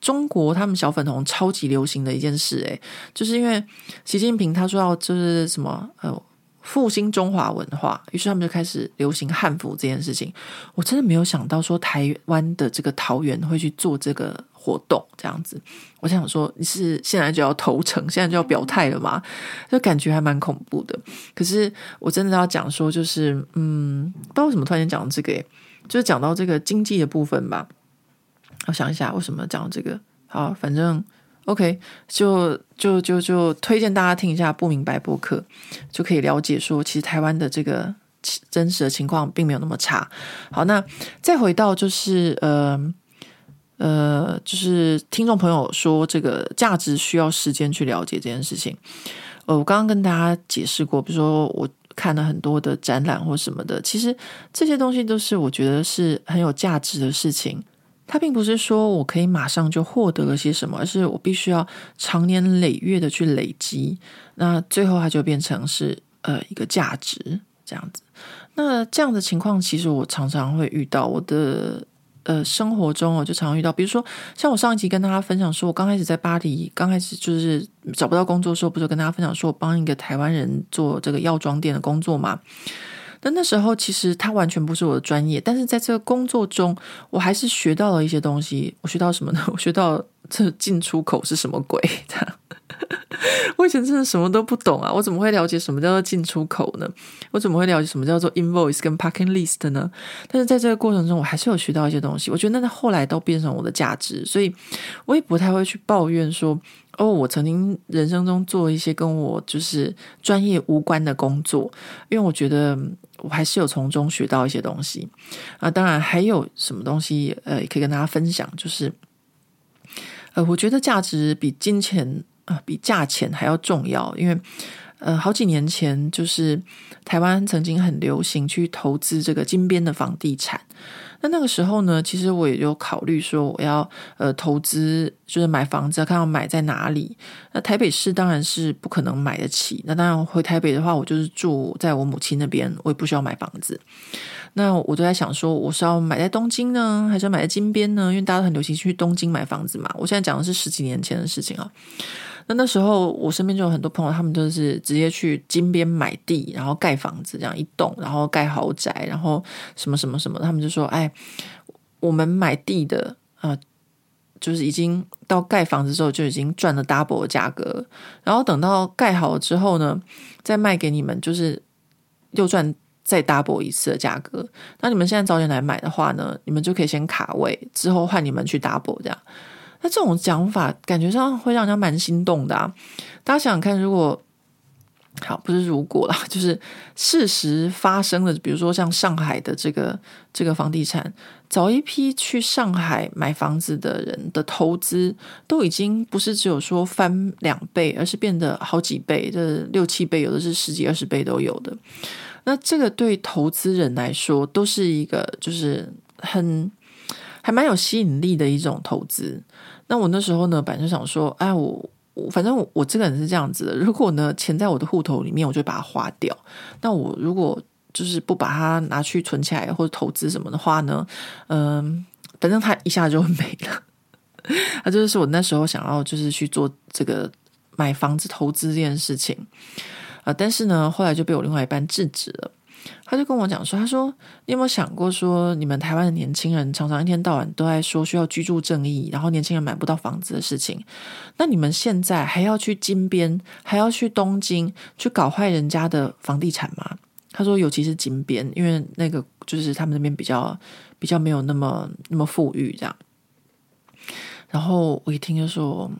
中国他们小粉红超级流行的一件事，诶，就是因为习近平他说要就是什么呃复兴中华文化，于是他们就开始流行汉服这件事情。我真的没有想到说台湾的这个桃园会去做这个活动这样子。我想说你是现在就要投诚，现在就要表态了吗？就感觉还蛮恐怖的。可是我真的要讲说，就是嗯，不知道为什么突然间讲到这个，就是讲到这个经济的部分吧。我想一下，为什么讲这个？好，反正。OK，就就就就推荐大家听一下不明白播客，就可以了解说，其实台湾的这个真实的情况并没有那么差。好，那再回到就是呃呃，就是听众朋友说这个价值需要时间去了解这件事情。呃，我刚刚跟大家解释过，比如说我看了很多的展览或什么的，其实这些东西都是我觉得是很有价值的事情。它并不是说我可以马上就获得了些什么，而是我必须要长年累月的去累积，那最后它就变成是呃一个价值这样子。那这样的情况，其实我常常会遇到我的呃生活中，我就常遇到，比如说像我上一集跟大家分享说，我刚开始在巴黎，刚开始就是找不到工作的时候，不是跟大家分享说我帮一个台湾人做这个药妆店的工作嘛。但那时候其实它完全不是我的专业，但是在这个工作中，我还是学到了一些东西。我学到什么呢？我学到这进出口是什么鬼？我以前真的什么都不懂啊！我怎么会了解什么叫做进出口呢？我怎么会了解什么叫做 invoice 跟 packing list 呢？但是在这个过程中，我还是有学到一些东西。我觉得那后来都变成我的价值，所以我也不太会去抱怨说。哦，我曾经人生中做一些跟我就是专业无关的工作，因为我觉得我还是有从中学到一些东西啊。当然还有什么东西，呃，也可以跟大家分享，就是呃，我觉得价值比金钱啊，呃，比价钱还要重要，因为呃，好几年前就是台湾曾经很流行去投资这个金边的房地产。那那个时候呢，其实我也有考虑说，我要呃投资，就是买房子，看要买在哪里。那台北市当然是不可能买得起。那当然回台北的话，我就是住在我母亲那边，我也不需要买房子。那我都在想说，我是要买在东京呢，还是要买在金边呢？因为大家都很流行去东京买房子嘛。我现在讲的是十几年前的事情啊。那那时候，我身边就有很多朋友，他们就是直接去金边买地，然后盖房子，这样一栋，然后盖豪宅，然后什么什么什么，他们就说：“哎，我们买地的啊、就是已经到盖房子之后就已经赚了 double 的价格，然后等到盖好了之后呢，再卖给你们，就是又赚再 double 一次的价格。那你们现在早点来买的话呢，你们就可以先卡位，之后换你们去 double 这样。”那这种讲法感觉上会让人家蛮心动的啊！大家想想看，如果好不是如果啦，就是事实发生的，比如说像上海的这个这个房地产，早一批去上海买房子的人的投资，都已经不是只有说翻两倍，而是变得好几倍，这六七倍，有的是十几二十倍都有的。那这个对投资人来说，都是一个就是很。还蛮有吸引力的一种投资。那我那时候呢，本来就想说，哎，我我反正我我这个人是这样子的，如果呢钱在我的户头里面，我就把它花掉。那我如果就是不把它拿去存起来或者投资什么的话呢，嗯，反正它一下就没了。那 这就是我那时候想要就是去做这个买房子投资这件事情啊，但是呢，后来就被我另外一半制止了。他就跟我讲说：“他说你有没有想过说，你们台湾的年轻人常常一天到晚都在说需要居住正义，然后年轻人买不到房子的事情。那你们现在还要去金边，还要去东京去搞坏人家的房地产吗？”他说：“尤其是金边，因为那个就是他们那边比较比较没有那么那么富裕这样。”然后我一听就说。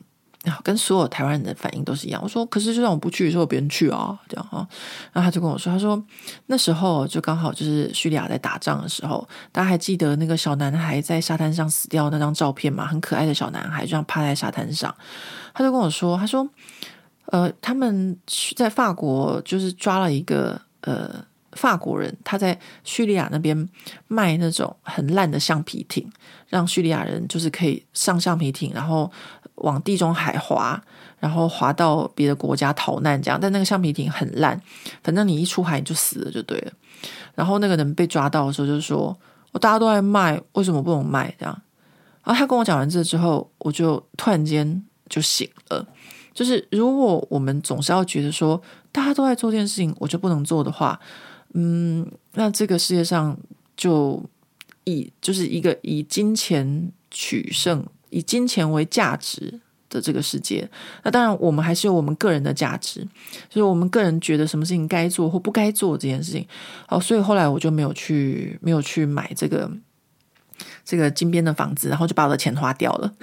跟所有台湾人的反应都是一样。我说：“可是就算我不去的时候，别人去啊，这样哈。”然后他就跟我说：“他说那时候就刚好就是叙利亚在打仗的时候，大家还记得那个小男孩在沙滩上死掉那张照片吗？很可爱的小男孩，这样趴在沙滩上。”他就跟我说：“他说，呃，他们在法国就是抓了一个呃法国人，他在叙利亚那边卖那种很烂的橡皮艇，让叙利亚人就是可以上橡皮艇，然后。”往地中海滑，然后滑到别的国家逃难，这样。但那个橡皮艇很烂，反正你一出海你就死了，就对了。然后那个人被抓到的时候，就说：“我大家都在卖，为什么不能卖？”这样。然后他跟我讲完这之后，我就突然间就醒了，就是如果我们总是要觉得说大家都在做这件事情，我就不能做的话，嗯，那这个世界上就以就是一个以金钱取胜、以金钱为价值的这个世界。那当然，我们还是有我们个人的价值，就是我们个人觉得什么事情该做或不该做这件事情。哦，所以后来我就没有去没有去买这个这个金边的房子，然后就把我的钱花掉了。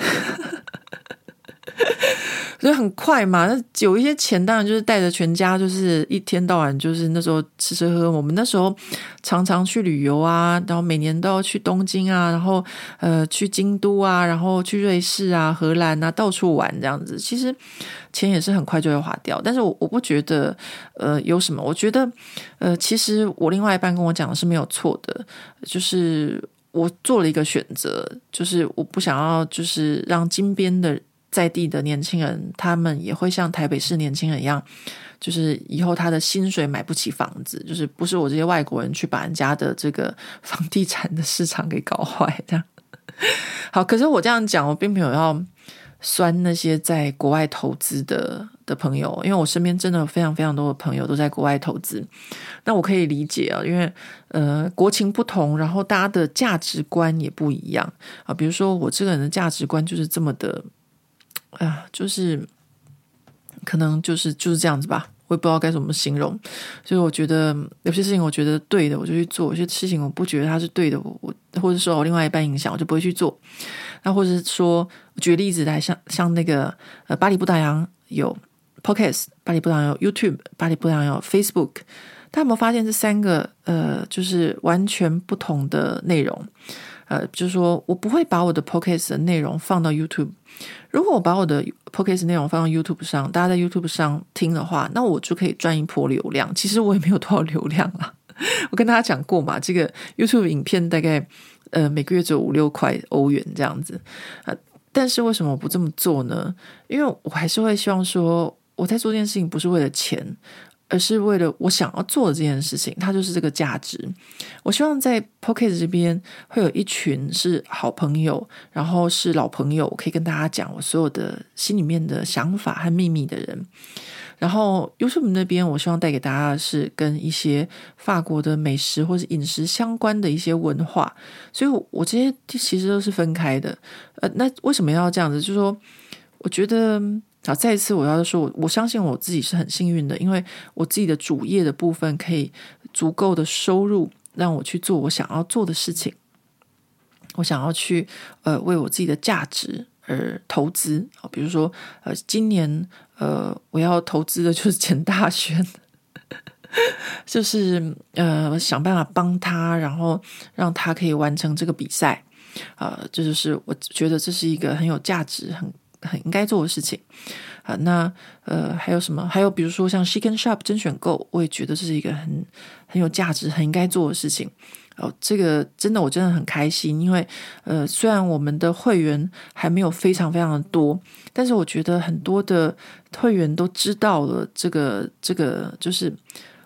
所以很快嘛，那有一些钱，当然就是带着全家，就是一天到晚就是那时候吃吃喝喝。我们那时候常常去旅游啊，然后每年都要去东京啊，然后呃去京都啊，然后去瑞士啊、荷兰啊，到处玩这样子。其实钱也是很快就会花掉，但是我我不觉得呃有什么。我觉得呃，其实我另外一半跟我讲的是没有错的，就是我做了一个选择，就是我不想要就是让金边的。在地的年轻人，他们也会像台北市年轻人一样，就是以后他的薪水买不起房子，就是不是我这些外国人去把人家的这个房地产的市场给搞坏这样。好，可是我这样讲，我并没有要酸那些在国外投资的的朋友，因为我身边真的非常非常多的朋友都在国外投资。那我可以理解啊，因为呃国情不同，然后大家的价值观也不一样啊。比如说我这个人的价值观就是这么的。啊，就是可能就是就是这样子吧，我也不知道该怎么形容。所以我觉得有些事情我觉得对的，我就去做；有些事情我不觉得它是对的，我我或者说我另外一半影响，我就不会去做。那或者是说，举例子来，像像那个呃，巴黎不打烊有 Podcast，巴黎不打烊有 YouTube，巴黎不打烊有 Facebook。大家有没有发现这三个呃，就是完全不同的内容？呃，就是说我不会把我的 Podcast 的内容放到 YouTube。如果我把我的 Podcast 内容放到 YouTube 上，大家在 YouTube 上听的话，那我就可以赚一波流量。其实我也没有多少流量啊。我跟大家讲过嘛，这个 YouTube 影片大概呃每个月只有五六块欧元这样子。呃，但是为什么我不这么做呢？因为我还是会希望说，我在做这件事情不是为了钱。而是为了我想要做的这件事情，它就是这个价值。我希望在 Podcast 这边会有一群是好朋友，然后是老朋友，我可以跟大家讲我所有的心里面的想法和秘密的人。然后 YouTube 那边，我希望带给大家的是跟一些法国的美食或者饮食相关的一些文化。所以，我这些其实都是分开的。呃，那为什么要这样子？就是说，我觉得。好，再一次我要说，我我相信我自己是很幸运的，因为我自己的主业的部分可以足够的收入，让我去做我想要做的事情。我想要去呃为我自己的价值而投资啊，比如说呃今年呃我要投资的就是简大轩，就是呃想办法帮他，然后让他可以完成这个比赛啊，呃，这就是我觉得这是一个很有价值很。很应该做的事情啊，那呃还有什么？还有比如说像 Chicken Shop 甄选购，我也觉得这是一个很很有价值、很应该做的事情哦。这个真的我真的很开心，因为呃虽然我们的会员还没有非常非常的多，但是我觉得很多的会员都知道了这个这个，就是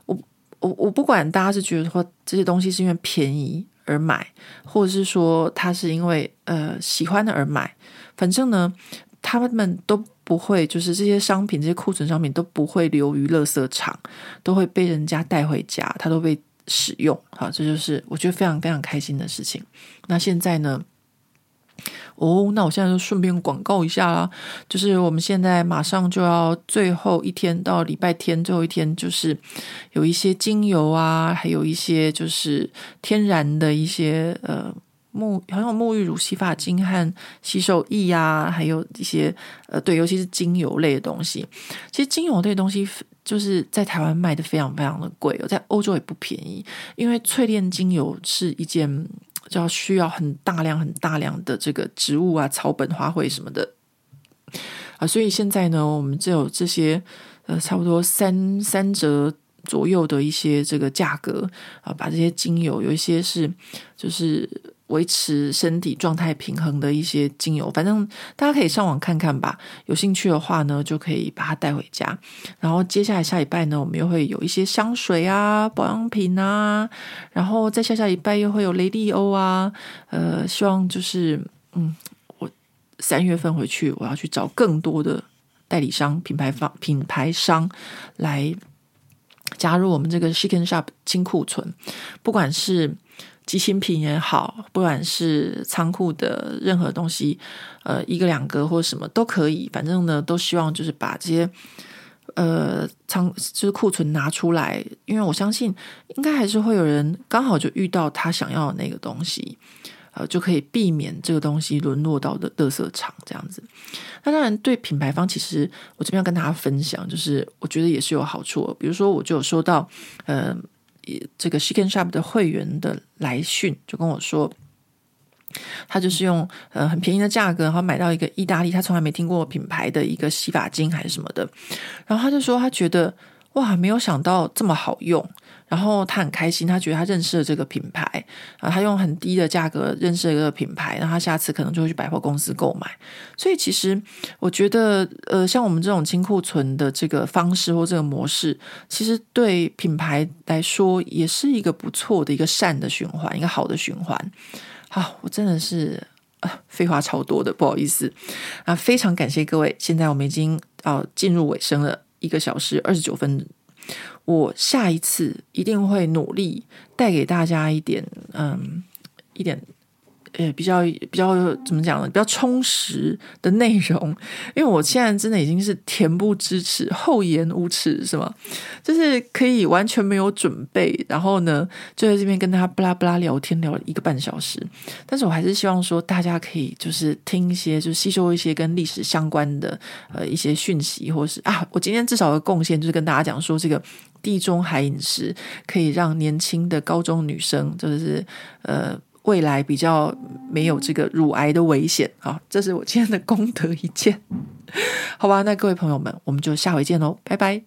我我我不管大家是觉得说这些东西是因为便宜而买，或者是说他是因为呃喜欢的而买，反正呢。他们都不会，就是这些商品、这些库存商品都不会流于垃圾场，都会被人家带回家，它都被使用。好，这就是我觉得非常非常开心的事情。那现在呢？哦，那我现在就顺便广告一下啦，就是我们现在马上就要最后一天到礼拜天最后一天，就是有一些精油啊，还有一些就是天然的一些呃。沐好像有沐浴乳、洗发精和洗手液啊，还有一些呃，对，尤其是精油类的东西。其实精油类的东西就是在台湾卖的非常非常的贵，在欧洲也不便宜。因为淬炼精油是一件就要需要很大量、很大量的这个植物啊、草本、花卉什么的啊，所以现在呢，我们只有这些呃，差不多三三折左右的一些这个价格啊，把这些精油有一些是就是。维持身体状态平衡的一些精油，反正大家可以上网看看吧。有兴趣的话呢，就可以把它带回家。然后接下来下礼拜呢，我们又会有一些香水啊、保养品啊。然后再下下礼拜又会有雷利欧啊。呃，希望就是嗯，我三月份回去，我要去找更多的代理商、品牌方、品牌商来加入我们这个 Chicken Shop 清库存，不管是即新品也好，不管是仓库的任何东西，呃，一个两个或什么都可以，反正呢，都希望就是把这些呃仓就是库存拿出来，因为我相信应该还是会有人刚好就遇到他想要的那个东西。呃，就可以避免这个东西沦落到的垃圾场这样子。那当然，对品牌方，其实我这边要跟大家分享，就是我觉得也是有好处。比如说，我就有收到呃，这个 Chicken Shop 的会员的来讯，就跟我说，他就是用呃很便宜的价格，然后买到一个意大利他从来没听过品牌的一个洗发精还是什么的，然后他就说他觉得哇，没有想到这么好用。然后他很开心，他觉得他认识了这个品牌啊，他用很低的价格认识了这个品牌，然后他下次可能就会去百货公司购买。所以其实我觉得，呃，像我们这种清库存的这个方式或这个模式，其实对品牌来说也是一个不错的一个善的循环，一个好的循环。好，我真的是啊，废话超多的，不好意思啊，非常感谢各位。现在我们已经啊进入尾声了，一个小时二十九分。我下一次一定会努力带给大家一点，嗯，一点。呃，比较比较怎么讲呢？比较充实的内容，因为我现在真的已经是恬不知耻、厚颜无耻，是吗？就是可以完全没有准备，然后呢，就在这边跟他巴拉巴拉聊天聊了一个半小时。但是我还是希望说，大家可以就是听一些，就吸收一些跟历史相关的呃一些讯息，或是啊，我今天至少的贡献就是跟大家讲说，这个地中海饮食可以让年轻的高中女生，就是呃。未来比较没有这个乳癌的危险啊，这是我今天的功德一件，好吧？那各位朋友们，我们就下回见喽，拜拜。